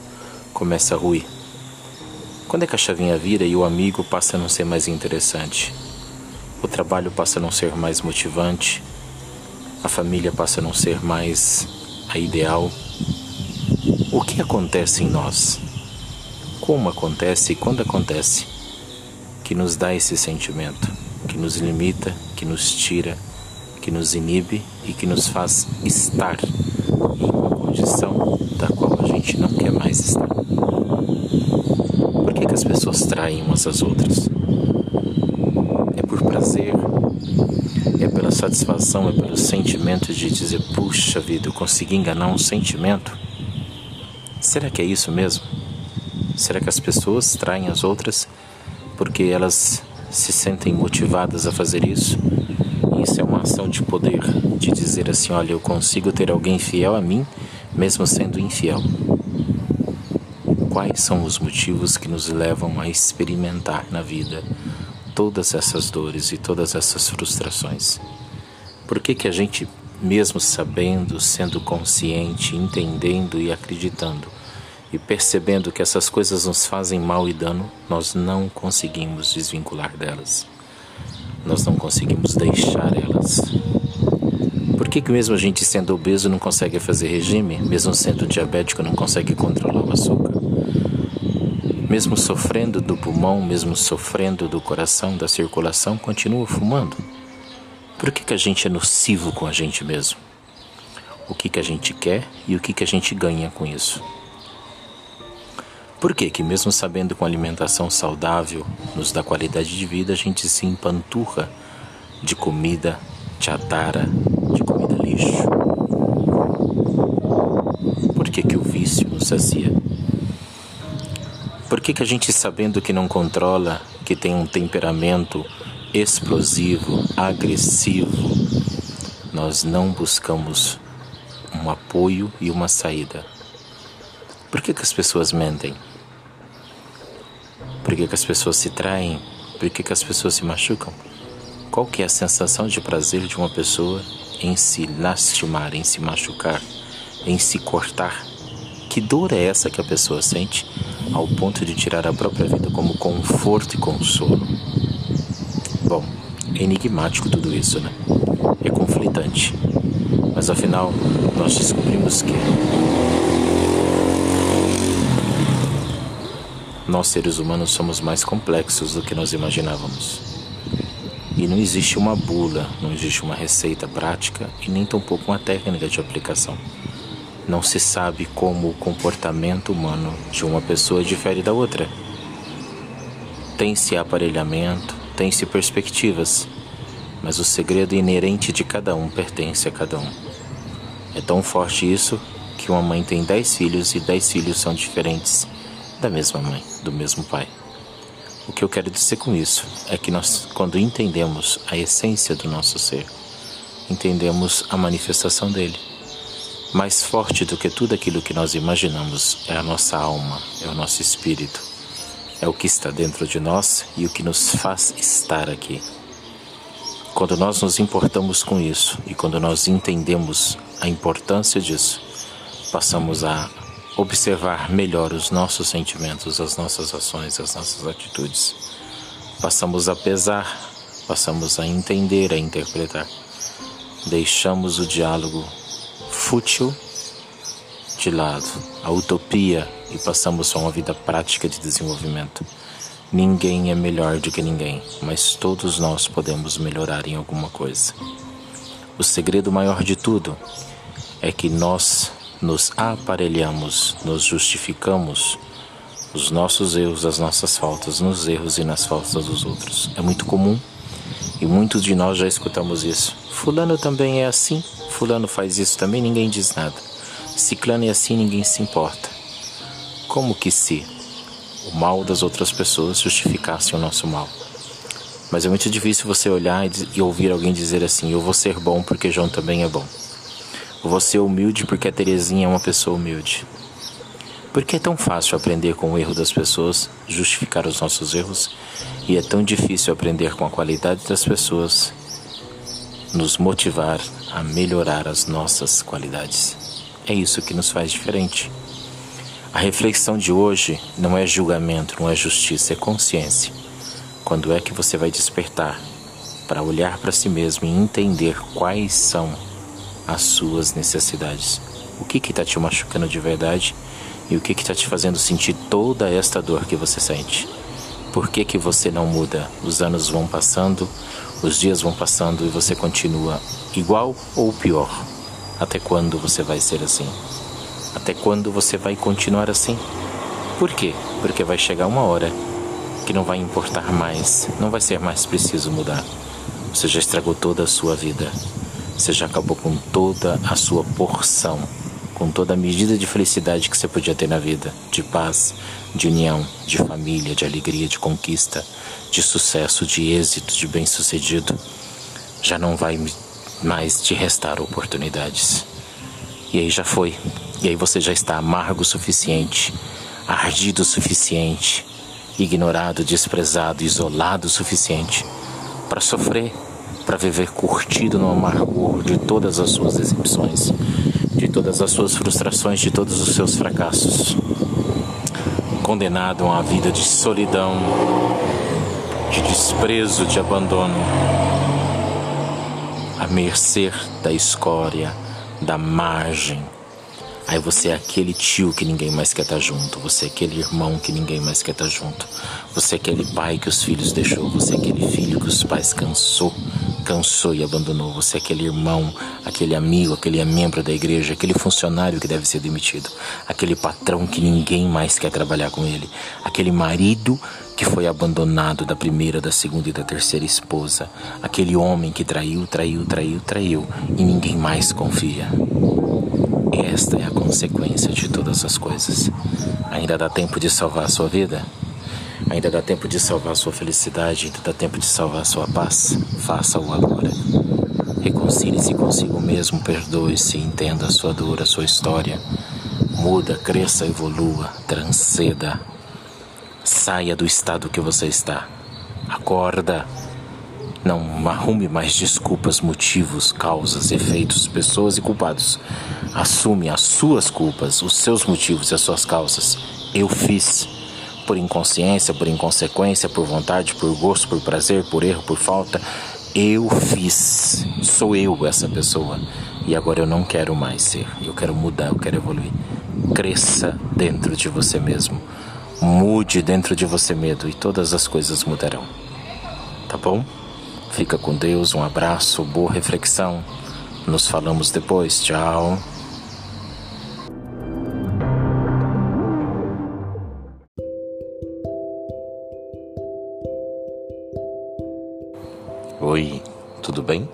começa a ruir? Quando é que a chavinha vira e o amigo passa a não ser mais interessante? O trabalho passa a não ser mais motivante? A família passa a não ser mais a ideal? O que acontece em nós? Como acontece e quando acontece? Que nos dá esse sentimento, que nos limita, que nos tira, que nos inibe e que nos faz estar em uma condição da qual a gente não quer mais estar. Por que, que as pessoas traem umas às outras? É por prazer, é pela satisfação, é pelo sentimento de dizer: puxa vida, eu consegui enganar um sentimento. Será que é isso mesmo? Será que as pessoas traem as outras porque elas se sentem motivadas a fazer isso? Isso é uma ação de poder, de dizer assim: olha, eu consigo ter alguém fiel a mim, mesmo sendo infiel. Quais são os motivos que nos levam a experimentar na vida todas essas dores e todas essas frustrações? Por que, que a gente, mesmo sabendo, sendo consciente, entendendo e acreditando, e percebendo que essas coisas nos fazem mal e dano, nós não conseguimos desvincular delas? Nós não conseguimos deixar elas. Por que, que mesmo a gente sendo obeso não consegue fazer regime? Mesmo sendo diabético não consegue controlar o açúcar? Mesmo sofrendo do pulmão, mesmo sofrendo do coração, da circulação, continua fumando? Por que, que a gente é nocivo com a gente mesmo? O que, que a gente quer e o que, que a gente ganha com isso? Por que que mesmo sabendo que uma alimentação saudável nos dá qualidade de vida, a gente se empanturra de comida chatarra, de comida lixo? Por que que o vício nos sacia? Por que que a gente sabendo que não controla, que tem um temperamento explosivo, agressivo, nós não buscamos um apoio e uma saída? Por que, que as pessoas mentem? Por que, que as pessoas se traem? Por que, que as pessoas se machucam? Qual que é a sensação de prazer de uma pessoa em se lastimar, em se machucar, em se cortar? Que dor é essa que a pessoa sente ao ponto de tirar a própria vida como conforto e consolo? Bom, é enigmático tudo isso, né? É conflitante. Mas afinal, nós descobrimos que Nós, seres humanos, somos mais complexos do que nós imaginávamos. E não existe uma bula, não existe uma receita prática e nem tampouco uma técnica de aplicação. Não se sabe como o comportamento humano de uma pessoa difere da outra. Tem-se aparelhamento, tem-se perspectivas, mas o segredo inerente de cada um pertence a cada um. É tão forte isso que uma mãe tem dez filhos e dez filhos são diferentes da mesma mãe, do mesmo pai. O que eu quero dizer com isso é que nós, quando entendemos a essência do nosso ser, entendemos a manifestação dele. Mais forte do que tudo aquilo que nós imaginamos é a nossa alma, é o nosso espírito, é o que está dentro de nós e o que nos faz estar aqui. Quando nós nos importamos com isso e quando nós entendemos a importância disso, passamos a observar melhor os nossos sentimentos, as nossas ações, as nossas atitudes. Passamos a pesar, passamos a entender, a interpretar. Deixamos o diálogo fútil de lado, a utopia e passamos a uma vida prática de desenvolvimento. Ninguém é melhor do que ninguém, mas todos nós podemos melhorar em alguma coisa. O segredo maior de tudo é que nós nos aparelhamos, nos justificamos os nossos erros, as nossas faltas, nos erros e nas faltas dos outros. É muito comum e muitos de nós já escutamos isso. Fulano também é assim, Fulano faz isso também, ninguém diz nada. Ciclano é assim, ninguém se importa. Como que se o mal das outras pessoas justificasse o nosso mal? Mas é muito difícil você olhar e ouvir alguém dizer assim: Eu vou ser bom porque João também é bom. Você é humilde porque a Terezinha é uma pessoa humilde. Porque é tão fácil aprender com o erro das pessoas, justificar os nossos erros, e é tão difícil aprender com a qualidade das pessoas, nos motivar a melhorar as nossas qualidades. É isso que nos faz diferente. A reflexão de hoje não é julgamento, não é justiça, é consciência. Quando é que você vai despertar para olhar para si mesmo e entender quais são as suas necessidades? O que está te machucando de verdade e o que está te fazendo sentir toda esta dor que você sente? Por que, que você não muda? Os anos vão passando, os dias vão passando e você continua igual ou pior? Até quando você vai ser assim? Até quando você vai continuar assim? Por quê? Porque vai chegar uma hora que não vai importar mais, não vai ser mais preciso mudar. Você já estragou toda a sua vida. Você já acabou com toda a sua porção com toda a medida de felicidade que você podia ter na vida, de paz, de união, de família, de alegria, de conquista, de sucesso, de êxito, de bem-sucedido, já não vai mais te restar oportunidades. E aí já foi. E aí você já está amargo o suficiente, ardido o suficiente, ignorado, desprezado, isolado o suficiente para sofrer, para viver curtido no amargor de todas as suas decepções de todas as suas frustrações, de todos os seus fracassos. Condenado a uma vida de solidão, de desprezo, de abandono, à mercê da escória, da margem. Aí você é aquele tio que ninguém mais quer estar junto, você é aquele irmão que ninguém mais quer estar junto, você é aquele pai que os filhos deixou, você é aquele filho que os pais cansou, cansou e abandonou. Você é aquele irmão, aquele amigo, aquele membro da igreja, aquele funcionário que deve ser demitido, aquele patrão que ninguém mais quer trabalhar com ele, aquele marido que foi abandonado da primeira, da segunda e da terceira esposa, aquele homem que traiu, traiu, traiu, traiu e ninguém mais confia. Esta é a consequência de todas as coisas. Ainda dá tempo de salvar a sua vida? Ainda dá tempo de salvar sua felicidade, ainda dá tempo de salvar sua paz. Faça-o agora. Reconcilie-se consigo mesmo, perdoe-se, entenda a sua dor, a sua história. Muda, cresça, evolua, transceda. Saia do estado que você está. Acorda. Não arrume mais desculpas, motivos, causas, efeitos, pessoas e culpados. Assume as suas culpas, os seus motivos e as suas causas. Eu fiz por inconsciência, por inconsequência, por vontade, por gosto, por prazer, por erro, por falta. Eu fiz. Sou eu essa pessoa. E agora eu não quero mais ser. Eu quero mudar, eu quero evoluir. Cresça dentro de você mesmo. Mude dentro de você mesmo e todas as coisas mudarão. Tá bom? Fica com Deus, um abraço, boa reflexão. Nos falamos depois. Tchau. Tudo bem?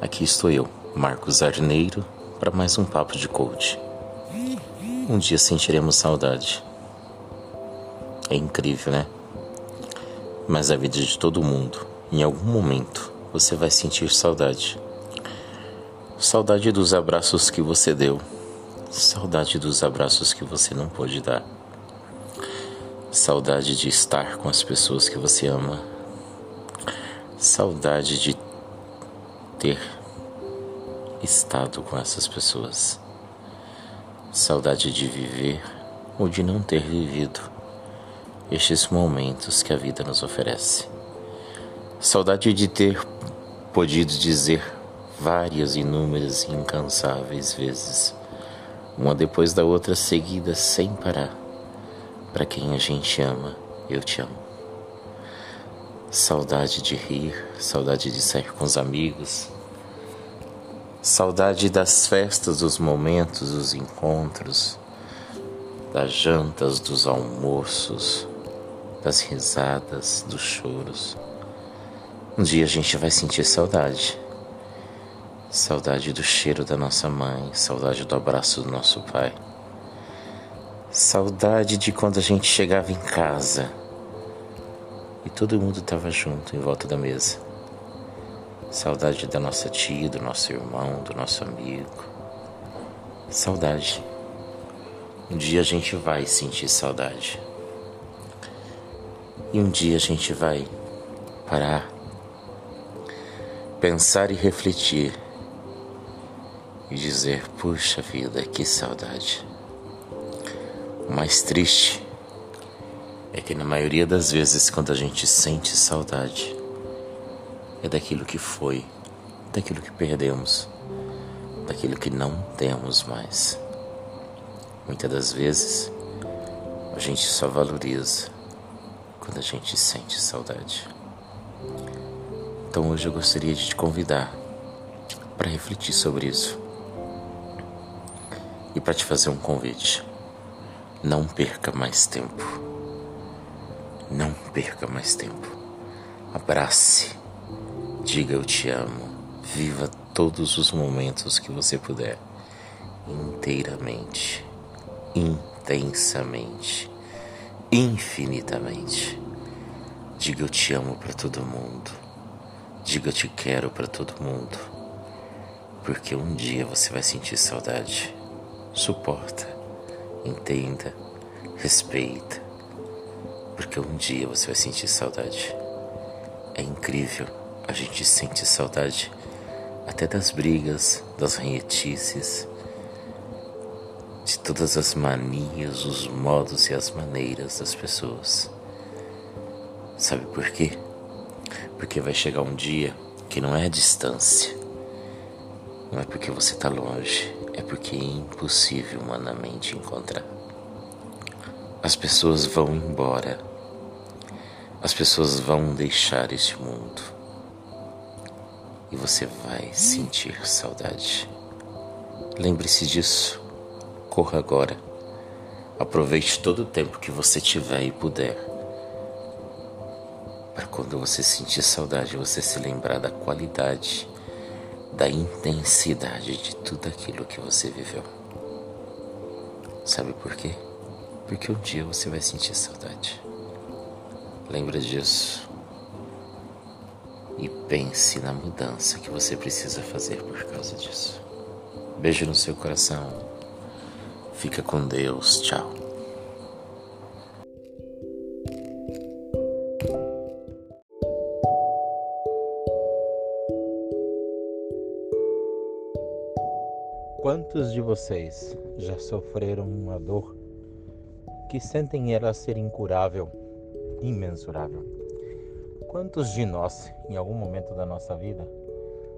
Aqui estou eu, Marcos Arneiro, para mais um papo de coach. Um dia sentiremos saudade. É incrível, né? Mas a vida de todo mundo, em algum momento, você vai sentir saudade. Saudade dos abraços que você deu. Saudade dos abraços que você não pôde dar. Saudade de estar com as pessoas que você ama saudade de ter estado com essas pessoas, saudade de viver ou de não ter vivido estes momentos que a vida nos oferece, saudade de ter podido dizer várias, inúmeras e incansáveis vezes, uma depois da outra seguida sem parar, para quem a gente ama, eu te amo. Saudade de rir, saudade de sair com os amigos, saudade das festas, dos momentos, dos encontros, das jantas, dos almoços, das risadas, dos choros. Um dia a gente vai sentir saudade. Saudade do cheiro da nossa mãe, saudade do abraço do nosso pai. Saudade de quando a gente chegava em casa e todo mundo estava junto em volta da mesa. Saudade da nossa tia, do nosso irmão, do nosso amigo. Saudade. Um dia a gente vai sentir saudade. E um dia a gente vai parar, pensar e refletir e dizer: puxa vida, que saudade. O mais triste é que na maioria das vezes, quando a gente sente saudade, é daquilo que foi, daquilo que perdemos, daquilo que não temos mais. Muitas das vezes, a gente só valoriza quando a gente sente saudade. Então hoje eu gostaria de te convidar para refletir sobre isso e para te fazer um convite. Não perca mais tempo. Não perca mais tempo. Abrace, diga eu te amo, viva todos os momentos que você puder, inteiramente, intensamente, infinitamente. Diga eu te amo para todo mundo. Diga eu te quero para todo mundo. Porque um dia você vai sentir saudade. Suporta, entenda, respeita, porque um dia você vai sentir saudade. É incrível, a gente sente saudade até das brigas, das ranhetices, de todas as manias, os modos e as maneiras das pessoas. Sabe por quê? Porque vai chegar um dia que não é a distância, não é porque você está longe, é porque é impossível humanamente encontrar. As pessoas vão embora. As pessoas vão deixar este mundo. E você vai sentir saudade. Lembre-se disso. Corra agora. Aproveite todo o tempo que você tiver e puder. Para quando você sentir saudade, você se lembrar da qualidade da intensidade de tudo aquilo que você viveu. Sabe por quê? Porque um dia você vai sentir saudade. Lembra disso. E pense na mudança que você precisa fazer por causa disso. Beijo no seu coração. Fica com Deus. Tchau. Quantos de vocês já sofreram uma dor que sentem ela ser incurável, imensurável? Quantos de nós, em algum momento da nossa vida,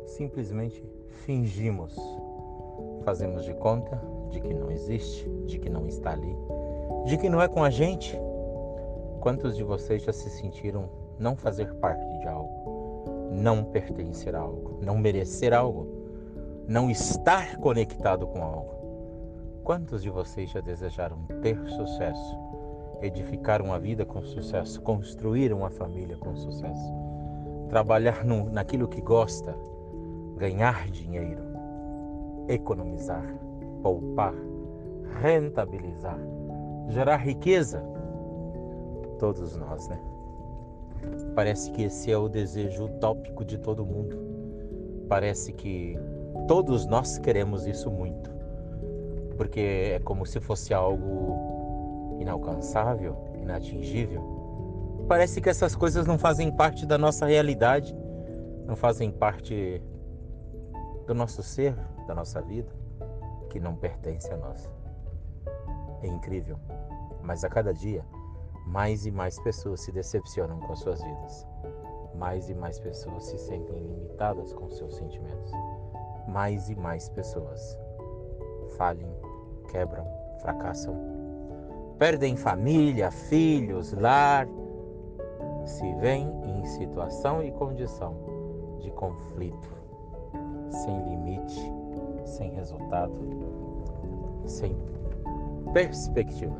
simplesmente fingimos, fazemos de conta de que não existe, de que não está ali, de que não é com a gente? Quantos de vocês já se sentiram não fazer parte de algo, não pertencer a algo, não merecer algo? não estar conectado com algo. Quantos de vocês já desejaram ter sucesso, edificar uma vida com sucesso, construir uma família com sucesso, trabalhar no, naquilo que gosta, ganhar dinheiro, economizar, poupar, rentabilizar, gerar riqueza? Todos nós, né? Parece que esse é o desejo utópico de todo mundo. Parece que Todos nós queremos isso muito, porque é como se fosse algo inalcançável, inatingível. Parece que essas coisas não fazem parte da nossa realidade, não fazem parte do nosso ser, da nossa vida, que não pertence a nós. É incrível, mas a cada dia, mais e mais pessoas se decepcionam com suas vidas. Mais e mais pessoas se sentem limitadas com seus sentimentos mais e mais pessoas falhem, quebram, fracassam, perdem família, filhos, lar, se veem em situação e condição de conflito, sem limite, sem resultado, sem perspectiva,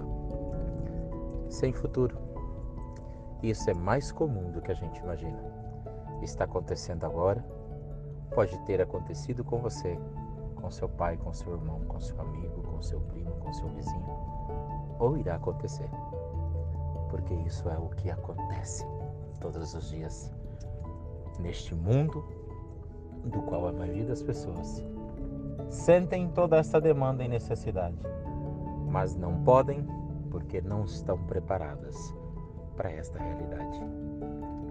sem futuro. Isso é mais comum do que a gente imagina. Está acontecendo agora pode ter acontecido com você, com seu pai, com seu irmão, com seu amigo, com seu primo, com seu vizinho, ou irá acontecer, porque isso é o que acontece todos os dias neste mundo do qual a maioria das pessoas sentem toda essa demanda e necessidade, mas não podem porque não estão preparadas para esta realidade.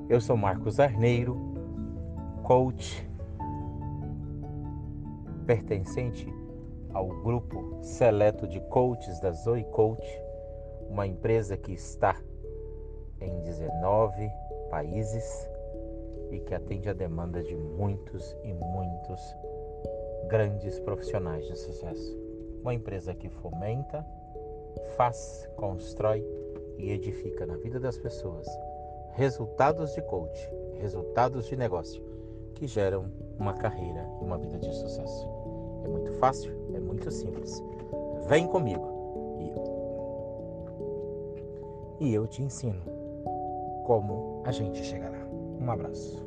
Eu sou Marcos Arneiro, coach pertencente ao grupo seleto de coaches da Zoe Coach, uma empresa que está em 19 países e que atende a demanda de muitos e muitos grandes profissionais de sucesso. Uma empresa que fomenta, faz, constrói e edifica na vida das pessoas resultados de coach, resultados de negócio que geram uma carreira e uma vida de sucesso. É muito fácil, é muito simples. Vem comigo e, e eu te ensino como a gente chegará. Um abraço.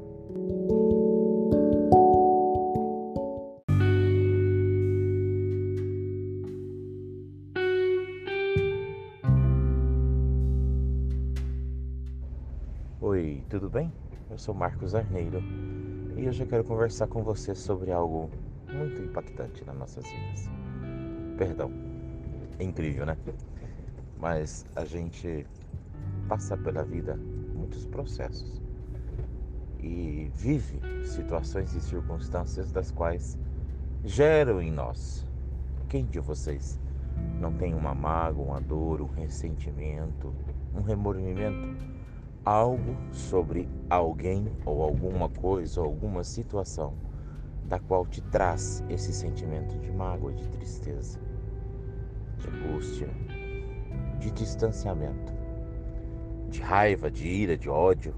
Oi, tudo bem? Eu sou Marcos Arneiro e hoje eu quero conversar com você sobre algo muito impactante nas nossas vidas. Perdão. É incrível, né? Mas a gente passa pela vida muitos processos e vive situações e circunstâncias das quais geram em nós. Quem de vocês não tem uma mágoa, uma dor, um ressentimento, um remordimento algo sobre alguém ou alguma coisa ou alguma situação da qual te traz esse sentimento de mágoa, de tristeza, de angústia, de distanciamento, de raiva, de ira, de ódio.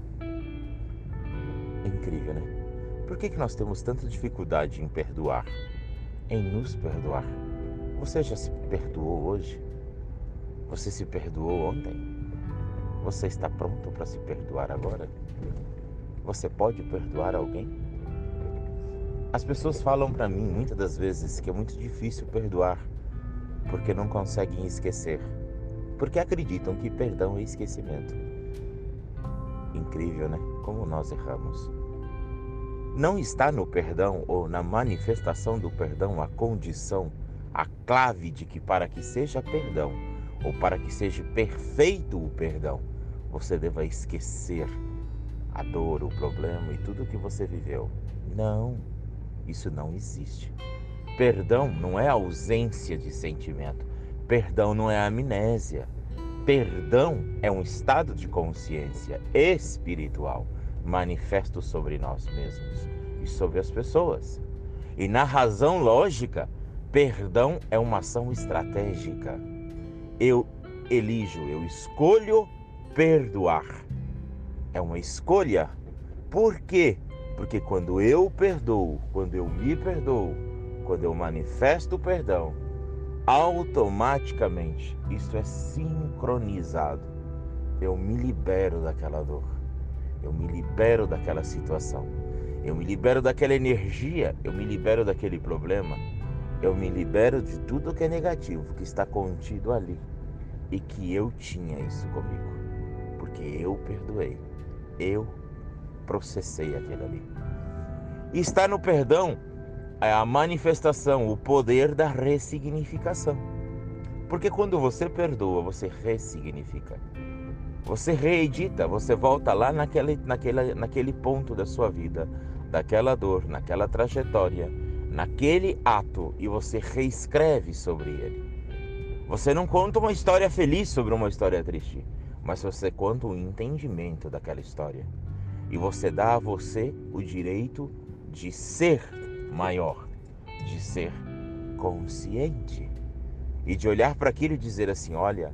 É incrível, né? Por que, que nós temos tanta dificuldade em perdoar, em nos perdoar? Você já se perdoou hoje? Você se perdoou ontem? Você está pronto para se perdoar agora? Você pode perdoar alguém? As pessoas falam para mim muitas das vezes que é muito difícil perdoar porque não conseguem esquecer, porque acreditam que perdão é esquecimento. Incrível, né? Como nós erramos. Não está no perdão ou na manifestação do perdão a condição, a clave de que para que seja perdão ou para que seja perfeito o perdão, você deva esquecer a dor, o problema e tudo o que você viveu. Não, isso não existe. Perdão não é ausência de sentimento. Perdão não é amnésia. Perdão é um estado de consciência espiritual manifesto sobre nós mesmos e sobre as pessoas. E na razão lógica, perdão é uma ação estratégica. Eu elijo, eu escolho perdoar. É uma escolha. Por quê? Porque quando eu perdoo, quando eu me perdoo, quando eu manifesto o perdão, automaticamente isso é sincronizado. Eu me libero daquela dor. Eu me libero daquela situação. Eu me libero daquela energia, eu me libero daquele problema. Eu me libero de tudo que é negativo que está contido ali e que eu tinha isso comigo porque eu perdoei, eu processei aquilo ali. Está no perdão é a manifestação, o poder da ressignificação. Porque quando você perdoa, você ressignifica. Você reedita, você volta lá naquele, naquele, naquele ponto da sua vida, daquela dor, naquela trajetória, naquele ato e você reescreve sobre ele. Você não conta uma história feliz sobre uma história triste mas você conta o entendimento daquela história. E você dá a você o direito de ser maior, de ser consciente e de olhar para aquilo e dizer assim: olha,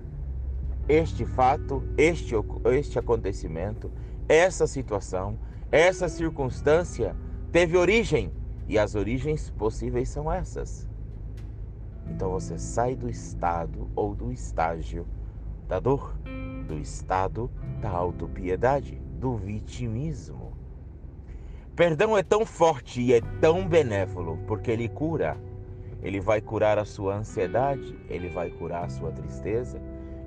este fato, este, este acontecimento, essa situação, essa circunstância teve origem e as origens possíveis são essas. Então você sai do estado ou do estágio da dor do estado da autopiedade, do vitimismo. Perdão é tão forte e é tão benévolo porque ele cura. Ele vai curar a sua ansiedade, ele vai curar a sua tristeza,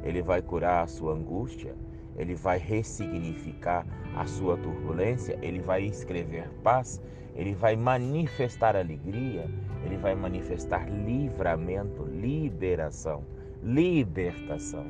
ele vai curar a sua angústia, ele vai ressignificar a sua turbulência, ele vai escrever paz, ele vai manifestar alegria, ele vai manifestar livramento, liberação, libertação.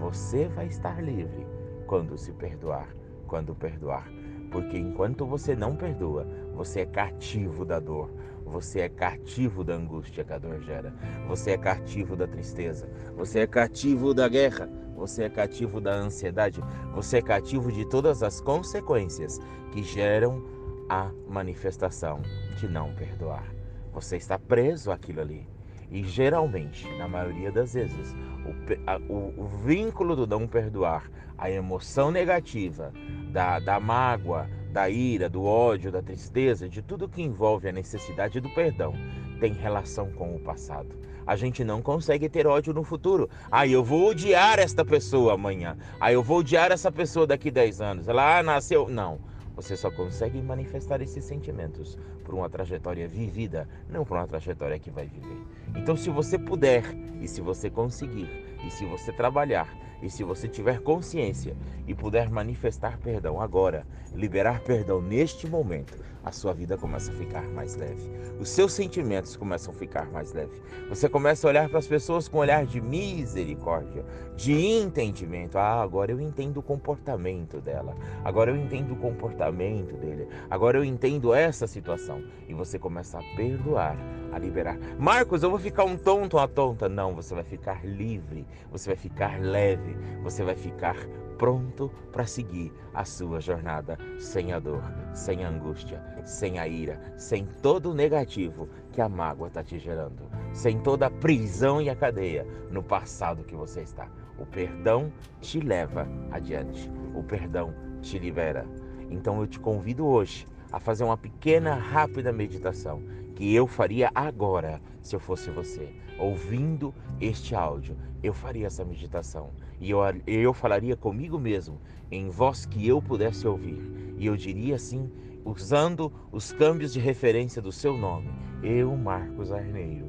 Você vai estar livre quando se perdoar, quando perdoar. Porque enquanto você não perdoa, você é cativo da dor, você é cativo da angústia que a dor gera, você é cativo da tristeza, você é cativo da guerra, você é cativo da ansiedade, você é cativo de todas as consequências que geram a manifestação de não perdoar. Você está preso àquilo ali. E geralmente, na maioria das vezes, o, a, o, o vínculo do não perdoar, a emoção negativa, da, da mágoa, da ira, do ódio, da tristeza, de tudo que envolve a necessidade do perdão, tem relação com o passado. A gente não consegue ter ódio no futuro. Ah, eu vou odiar esta pessoa amanhã. Ah, eu vou odiar essa pessoa daqui 10 anos. Ela ah, nasceu. Não. Você só consegue manifestar esses sentimentos por uma trajetória vivida, não por uma trajetória que vai viver. Então, se você puder, e se você conseguir, e se você trabalhar, e se você tiver consciência e puder manifestar perdão agora, liberar perdão neste momento, a sua vida começa a ficar mais leve. Os seus sentimentos começam a ficar mais leves. Você começa a olhar para as pessoas com um olhar de misericórdia, de entendimento. Ah, agora eu entendo o comportamento dela. Agora eu entendo o comportamento dele. Agora eu entendo essa situação. E você começa a perdoar, a liberar. Marcos, eu vou ficar um tonto, uma tonta. Não, você vai ficar livre. Você vai ficar leve. Você vai ficar pronto para seguir a sua jornada sem a dor, sem a angústia, sem a ira, sem todo o negativo que a mágoa está te gerando, sem toda a prisão e a cadeia no passado que você está. O perdão te leva adiante, o perdão te libera. Então eu te convido hoje a fazer uma pequena, rápida meditação que eu faria agora se eu fosse você. Ouvindo este áudio, eu faria essa meditação e eu, eu falaria comigo mesmo, em voz que eu pudesse ouvir. E eu diria assim, usando os câmbios de referência do seu nome: Eu, Marcos Arneiro,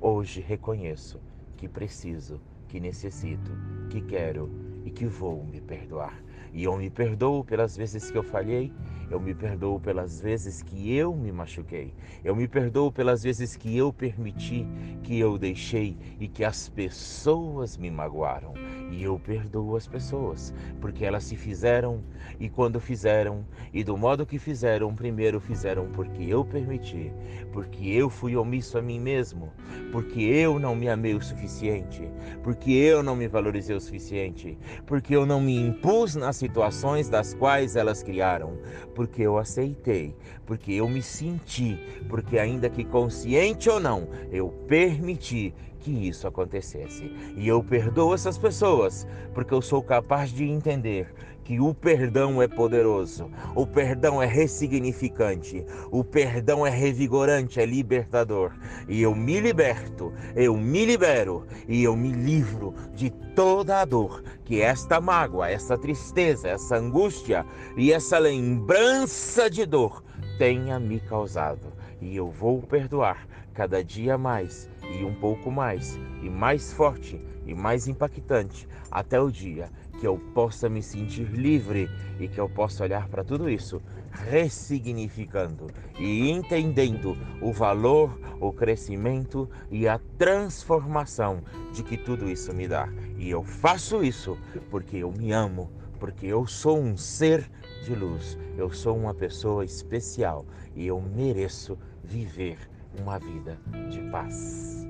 hoje reconheço que preciso, que necessito, que quero e que vou me perdoar. E eu me perdoo pelas vezes que eu falhei, eu me perdoo pelas vezes que eu me machuquei. Eu me perdoo pelas vezes que eu permiti, que eu deixei e que as pessoas me magoaram. E eu perdoo as pessoas, porque elas se fizeram e quando fizeram e do modo que fizeram, primeiro fizeram porque eu permiti, porque eu fui omisso a mim mesmo, porque eu não me amei o suficiente, porque eu não me valorizei o suficiente, porque eu não me impus nas situações das quais elas criaram, porque eu aceitei, porque eu me senti, porque ainda que consciente ou não, eu permiti que isso acontecesse. E eu perdoo essas pessoas, porque eu sou capaz de entender que o perdão é poderoso, o perdão é ressignificante, o perdão é revigorante, é libertador. E eu me liberto, eu me libero e eu me livro de toda a dor que esta mágoa, essa tristeza, essa angústia e essa lembrança de dor tenha me causado. E eu vou perdoar cada dia mais e um pouco mais, e mais forte e mais impactante, até o dia que eu possa me sentir livre e que eu possa olhar para tudo isso ressignificando e entendendo o valor, o crescimento e a transformação de que tudo isso me dá. E eu faço isso porque eu me amo, porque eu sou um ser de luz, eu sou uma pessoa especial e eu mereço viver uma vida de paz.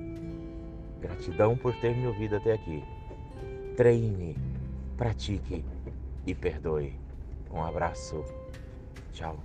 Gratidão por ter me ouvido até aqui. Treine, pratique e perdoe. Um abraço. Tchau.